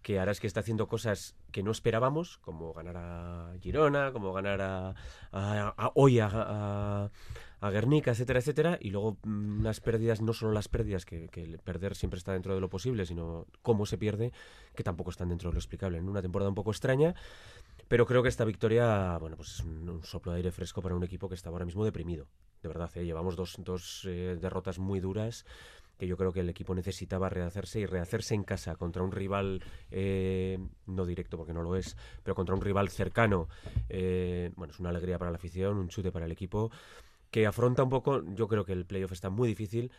que Araski está haciendo cosas que no esperábamos, como ganar a Girona, como ganar a hoy a, a, Guernica, etcétera, etcétera, y luego mm, unas pérdidas, no solo las pérdidas, que, perder siempre está dentro de lo posible, sino cómo se pierde, que tampoco están dentro de lo explicable. En una temporada un poco extraña, pero creo que esta victoria, bueno, pues es un, soplo de aire fresco para un equipo que está ahora mismo deprimido. De verdad, ¿eh? llevamos dos, dos eh, derrotas muy duras que yo creo que el equipo necesitaba rehacerse y rehacerse en casa contra un rival, eh, no directo porque no lo es, pero contra un rival cercano. eh, bueno, es una alegría para la afición, un chute para el equipo que afronta un poco, yo creo que el playoff está muy difícil,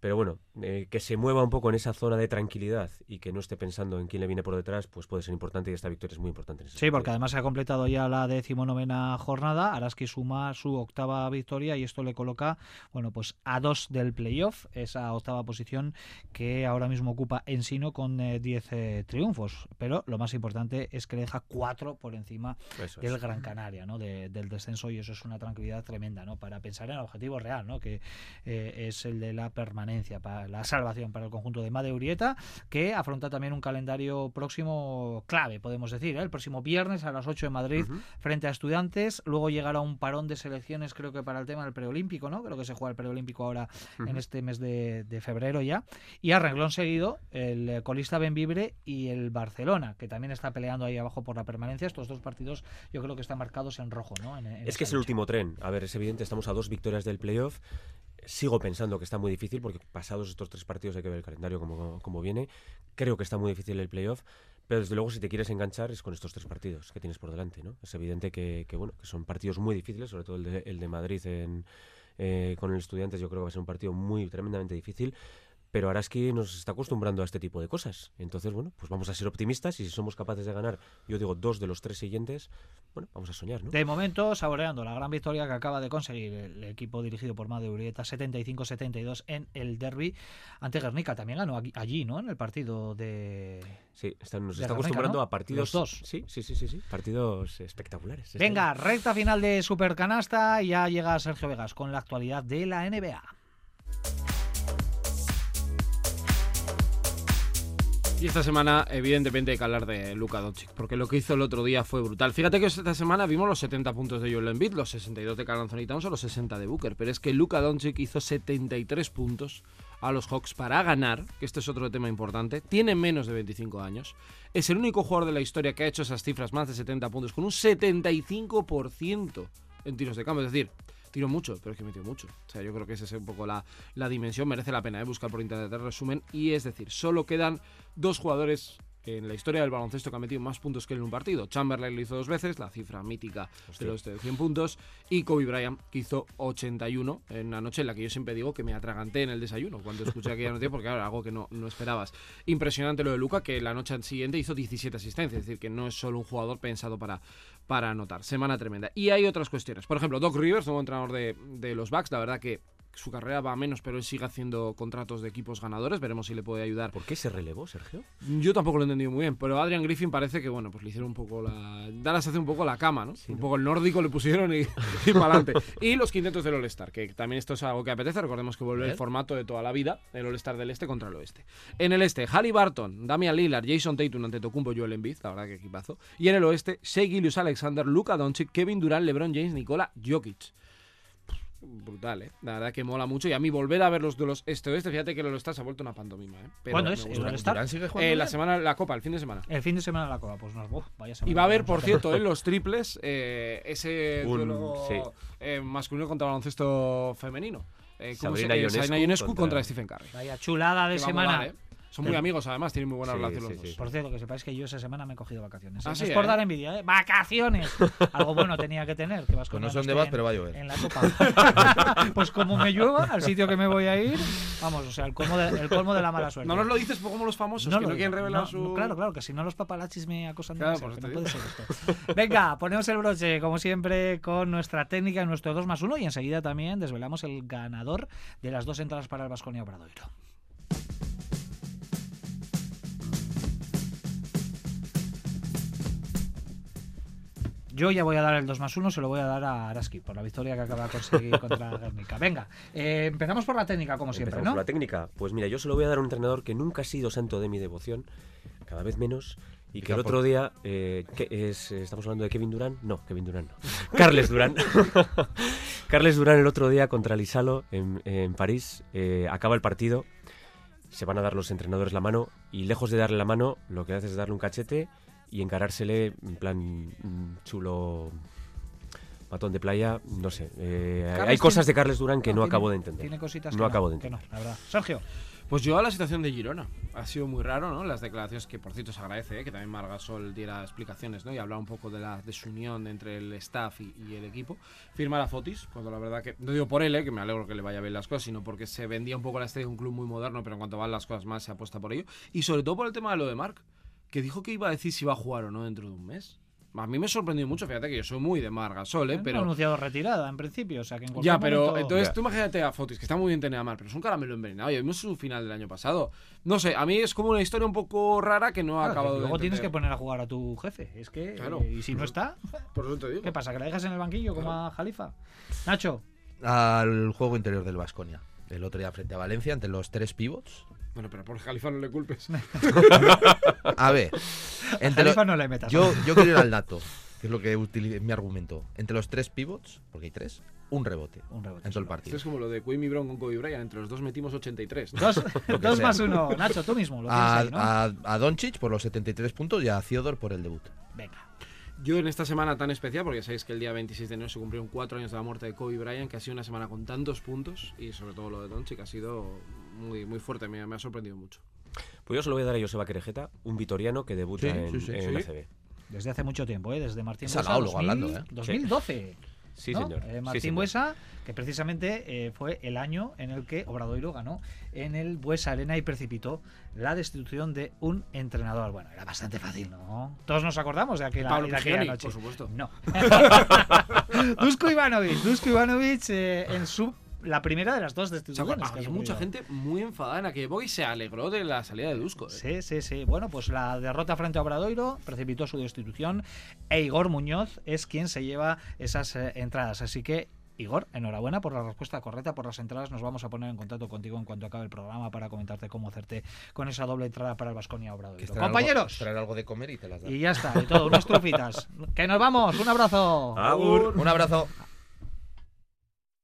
pero bueno, eh, que se mueva un poco en esa zona de tranquilidad y que no esté pensando en quién le viene por detrás, pues puede ser importante y esta victoria es muy importante. En Sí, porque además se ha completado ya la decimonovena jornada. Araski suma su octava victoria y esto le coloca, bueno, pues a dos del playoff, esa octava posición que ahora mismo ocupa Ensino con 10 triunfos. Pero lo más importante es que le deja cuatro por encima Eso del es. Gran Canaria, ¿no? De- del descenso y eso es una tranquilidad tremenda, ¿no? Para pensar en el objetivo real, ¿no? Que eh, es el de la permanencia, para la salvación para el conjunto de Madeurieta, que afronta también un calendario próximo clave, podemos decir, ¿eh? El próximo viernes a las 8 en Madrid frente a Estudiantes, luego llegará un parón de selecciones, creo que para el tema del preolímpico, ¿no? Creo que se juega el preolímpico ahora en este mes de, de febrero ya. Y a renglón seguido, el eh, colista Benvibre y el Barcelona, que también está peleando ahí abajo por la permanencia. Estos dos partidos yo creo que están marcados en rojo, ¿no? En- en Es que es el último tren. A ver, es evidente, estamos a dos victorias del playoff. Sigo pensando que está muy difícil, porque pasados estos tres partidos hay que ver el calendario como, como viene. Creo que está muy difícil el playoff, pero desde luego si te quieres enganchar es con estos tres partidos que tienes por delante, ¿no? Es evidente que, bueno, que son partidos muy difíciles, sobre todo el de, el de Madrid en, eh, con el Estudiantes, yo creo que va a ser un partido muy tremendamente difícil. Pero Araski nos está acostumbrando a este tipo de cosas. Entonces, bueno, pues vamos a ser optimistas y si somos capaces de ganar, yo digo, dos de los tres siguientes, bueno, vamos a soñar, ¿no? De momento, saboreando la gran victoria que acaba de conseguir el equipo dirigido por Made Urieta, 75-72 en el derby ante Guernica. También ganó aquí- allí, ¿no? En el partido de... Sí, está- nos de está Guernica, acostumbrando ¿no? a partidos... Los dos. Sí, sí, sí, sí, sí, partidos espectaculares. Venga, recta final de Supercanasta y ya llega Sergio Vegas con la actualidad de la NBA. Y esta semana, evidentemente, hay que hablar de Luka Doncic, porque lo que hizo el otro día fue brutal. Fíjate que esta semana vimos los 70 puntos de Joel Embiid, los 62 de Carl Anthony Towns o los 60 de Booker, pero es que Luka Doncic hizo 73 puntos a los Hawks para ganar, que este es otro tema importante, tiene menos de 25 años, es el único jugador de la historia que ha hecho esas cifras más de 70 puntos con un 75% en tiros de campo, es decir, tiró mucho, pero es que metió mucho. O sea, yo creo que esa es un poco la, la dimensión. Merece la pena ¿eh? buscar por internet el resumen. Y es decir, solo quedan dos jugadores en la historia del baloncesto que han metido más puntos que él en un partido. Chamberlain lo hizo dos veces, la cifra mítica de los de 100 puntos. Y Kobe Bryant, que hizo 81 en una noche en la que yo siempre digo que me atraganté en el desayuno cuando escuché aquella noticia, porque claro, algo que no, no esperabas. Impresionante lo de Luca, que la noche siguiente hizo 17 asistencias, es decir, que no es solo un jugador pensado para, para anotar. Semana tremenda. Y hay otras cuestiones. Por ejemplo, Doc Rivers, nuevo entrenador de, de los Bucks, la verdad que su carrera va a menos, pero él sigue haciendo contratos de equipos ganadores. Veremos si le puede ayudar. ¿Por qué se relevó, Sergio? Yo tampoco lo he entendido muy bien, pero Adrian Griffin parece que, bueno, pues le hicieron un poco la. Dallas hace un poco la cama, ¿no? un poco el nórdico le pusieron y, <laughs> y para adelante. Y los quintetos del All-Star, que también esto es algo que apetece. Recordemos que vuelve el formato de toda la vida, el All-Star del este contra el oeste. En el este, Barton, Damian Lillard, Jason Tatum, Antetokounmpo, Joel Embiid, la verdad que equipazo. Y en el oeste, Shea Gillius Alexander, Luka Doncic, Kevin Durant, LeBron James, Nikola Jokic. Brutal, ¿eh? La verdad que mola mucho. Y a mí volver a ver los duelos este-oeste, fíjate que el All-Star se ha vuelto una pantomima, ¿eh? Pero ¿Cuándo me es? gusta. ¿El All-Star? Durant sigue jugando Eh, la semana, la Copa, el fin de semana. El fin de semana de la Copa, pues no, uf, vaya semana. Y va a haber, por cierto, en los triples, eh, ese Un- duelo sí. eh, masculino contra baloncesto femenino. Eh, ¿cómo Sabrina se- eh, Ionescu Sabrina Ionescu contra... contra Stephen Curry. Vaya chulada de semana. molar, ¿eh? Son muy amigos, además, tienen muy buena Sí, relación sí, los dos. sí. Por cierto, que sepáis que yo esa semana me he cogido vacaciones. Ah, No sí, es por ¿eh? dar envidia, ¿eh? ¡Vacaciones! <laughs> Algo bueno tenía que tener. Que vas Pues no sé dónde vas, pero va a llover. En la copa. <laughs> pues como me llueva, al sitio que me voy a ir, vamos, o sea, el colmo de, el colmo de la mala suerte. No nos lo dices como los famosos, No que lo no quieren revelar No, su... claro, claro, que si no los papalachis me acosan Claro, que eso no puede ser esto. Venga, ponemos el broche, como siempre, con nuestra técnica, nuestro 2 más 1 y enseguida también desvelamos el ganador de las dos entradas para el Vasconia Obradoiro. Yo ya voy a dar el 2 más 1, se lo voy a dar a Araski por la victoria que acaba de conseguir <laughs> contra Guernica. Venga, eh, empezamos por la técnica, como siempre, Empezamos ¿no? por la técnica. Pues mira, yo se lo voy a dar a un entrenador que nunca ha sido santo de mi devoción, cada vez menos, y que el otro día, eh, ¿qué es, eh, ¿estamos hablando de Kevin Durant? No, Kevin Durant no. <laughs> Carles Durant. <laughs> Carles Durant el otro día contra Lisalo en, en París, eh, acaba el partido, se van a dar los entrenadores la mano, y lejos de darle la mano, lo que hace es darle un cachete y encarársele en plan mm, chulo... Matón de playa, no sé. eh, hay cosas tiene- de Carles Durán que no, tiene- acabo de entender. Tiene cositas No que acabo de que entender. no, la verdad. Sergio. Pues yo a la situación de Girona. Ha sido muy raro, ¿no? Las declaraciones que, por cierto, se agradece, ¿eh? que también Margasol diera explicaciones, ¿no? Y hablar un poco de la desunión entre el staff y, y el equipo. Firmar a Fotis, cuando la verdad que, no digo por él, ¿eh? que me alegro que le vaya bien las cosas, sino porque se vendía un poco la estrella de un club muy moderno, pero en cuanto van las cosas más se apuesta por ello. Y sobre todo por el tema de lo de Marc, que dijo que iba a decir si va a jugar o no dentro de un mes. A mí me sorprendió mucho, fíjate que yo soy muy de Margasol, ¿eh? No ha Pero... anunciado retirada en principio, o sea que en cualquier Ya, pero momento- entonces Ya. tú imagínate a Fotis, que está muy bien tener a Mar, pero es un caramelo envenenado. Ya vimos su final del año pasado. No sé, a mí es como una historia un poco rara que no ha Claro, acabado de luego tienes que poner a jugar a tu jefe. Es que. Claro. eh, y si no está, <laughs> Por eso te digo. ¿qué pasa? ¿Que la dejas en el banquillo como a Jalifa? Nacho. Al juego interior del Vasconia. El otro día frente a Valencia, ante los tres pivots. Bueno, pero por Jalifa no le culpes. <laughs> A ver, entre Jalifa lo- no le metas. yo, yo quiero ir al dato, que es lo que utilicé mi argumento. Entre los tres pivots, porque hay tres, un rebote Un rebote, en todo el partido. Esto es como lo de Quimmy Brown con Kobe Bryant. Entre los dos metimos 83. ¿no? Dos, <laughs> dos más uno. Nacho, tú mismo. Lo A, ahí, ¿no? a, a Doncic por los 73 puntos y a Theodore por el debut. Venga. Yo en esta semana tan especial, porque sabéis que el día 26 de enero se cumplieron cuatro años de la muerte de Kobe Bryant, que ha sido una semana con tantos puntos y sobre todo lo de Doncic ha sido muy, muy fuerte. Me, me ha sorprendido mucho. Pues yo se lo voy a dar a Joseba Querejeta, un vitoriano que debuta Sí, en, sí, sí, en sí. la CB. Desde hace mucho tiempo, ¿eh? Desde Martín halagólogo 2000, hablando, ¿eh? 2012. Sí, ¿no? señor. Eh, Sí, Martín señor. Buesa, que precisamente eh, fue el año en el que Obradoiro ganó en el Buesa Arena y precipitó la destitución de un entrenador. Bueno, era bastante fácil, ¿no? Todos nos acordamos de aquella, Pablo de aquella noche. por supuesto. No. <laughs> Dusko Ivanovic, Dusko Ivanovic eh, en su la primera de las dos O sea, destituciones. había mucha gente muy enfadada en aquella época y se alegró de la salida de Dusko. ¿eh? Sí, sí, sí. Bueno, pues la derrota frente a Obradoiro precipitó su destitución e Igor Muñoz es quien se lleva esas eh, entradas. Así que, Igor, enhorabuena por la respuesta correcta, por las entradas. Nos vamos a poner en contacto contigo en cuanto acabe el programa para comentarte cómo hacerte con esa doble entrada para el Vasconia algo- Compañeros, traer algo de comer y te las dan. y ya está, y todo, unas trufitas. <laughs> que nos vamos, un abrazo. Agur. Un abrazo.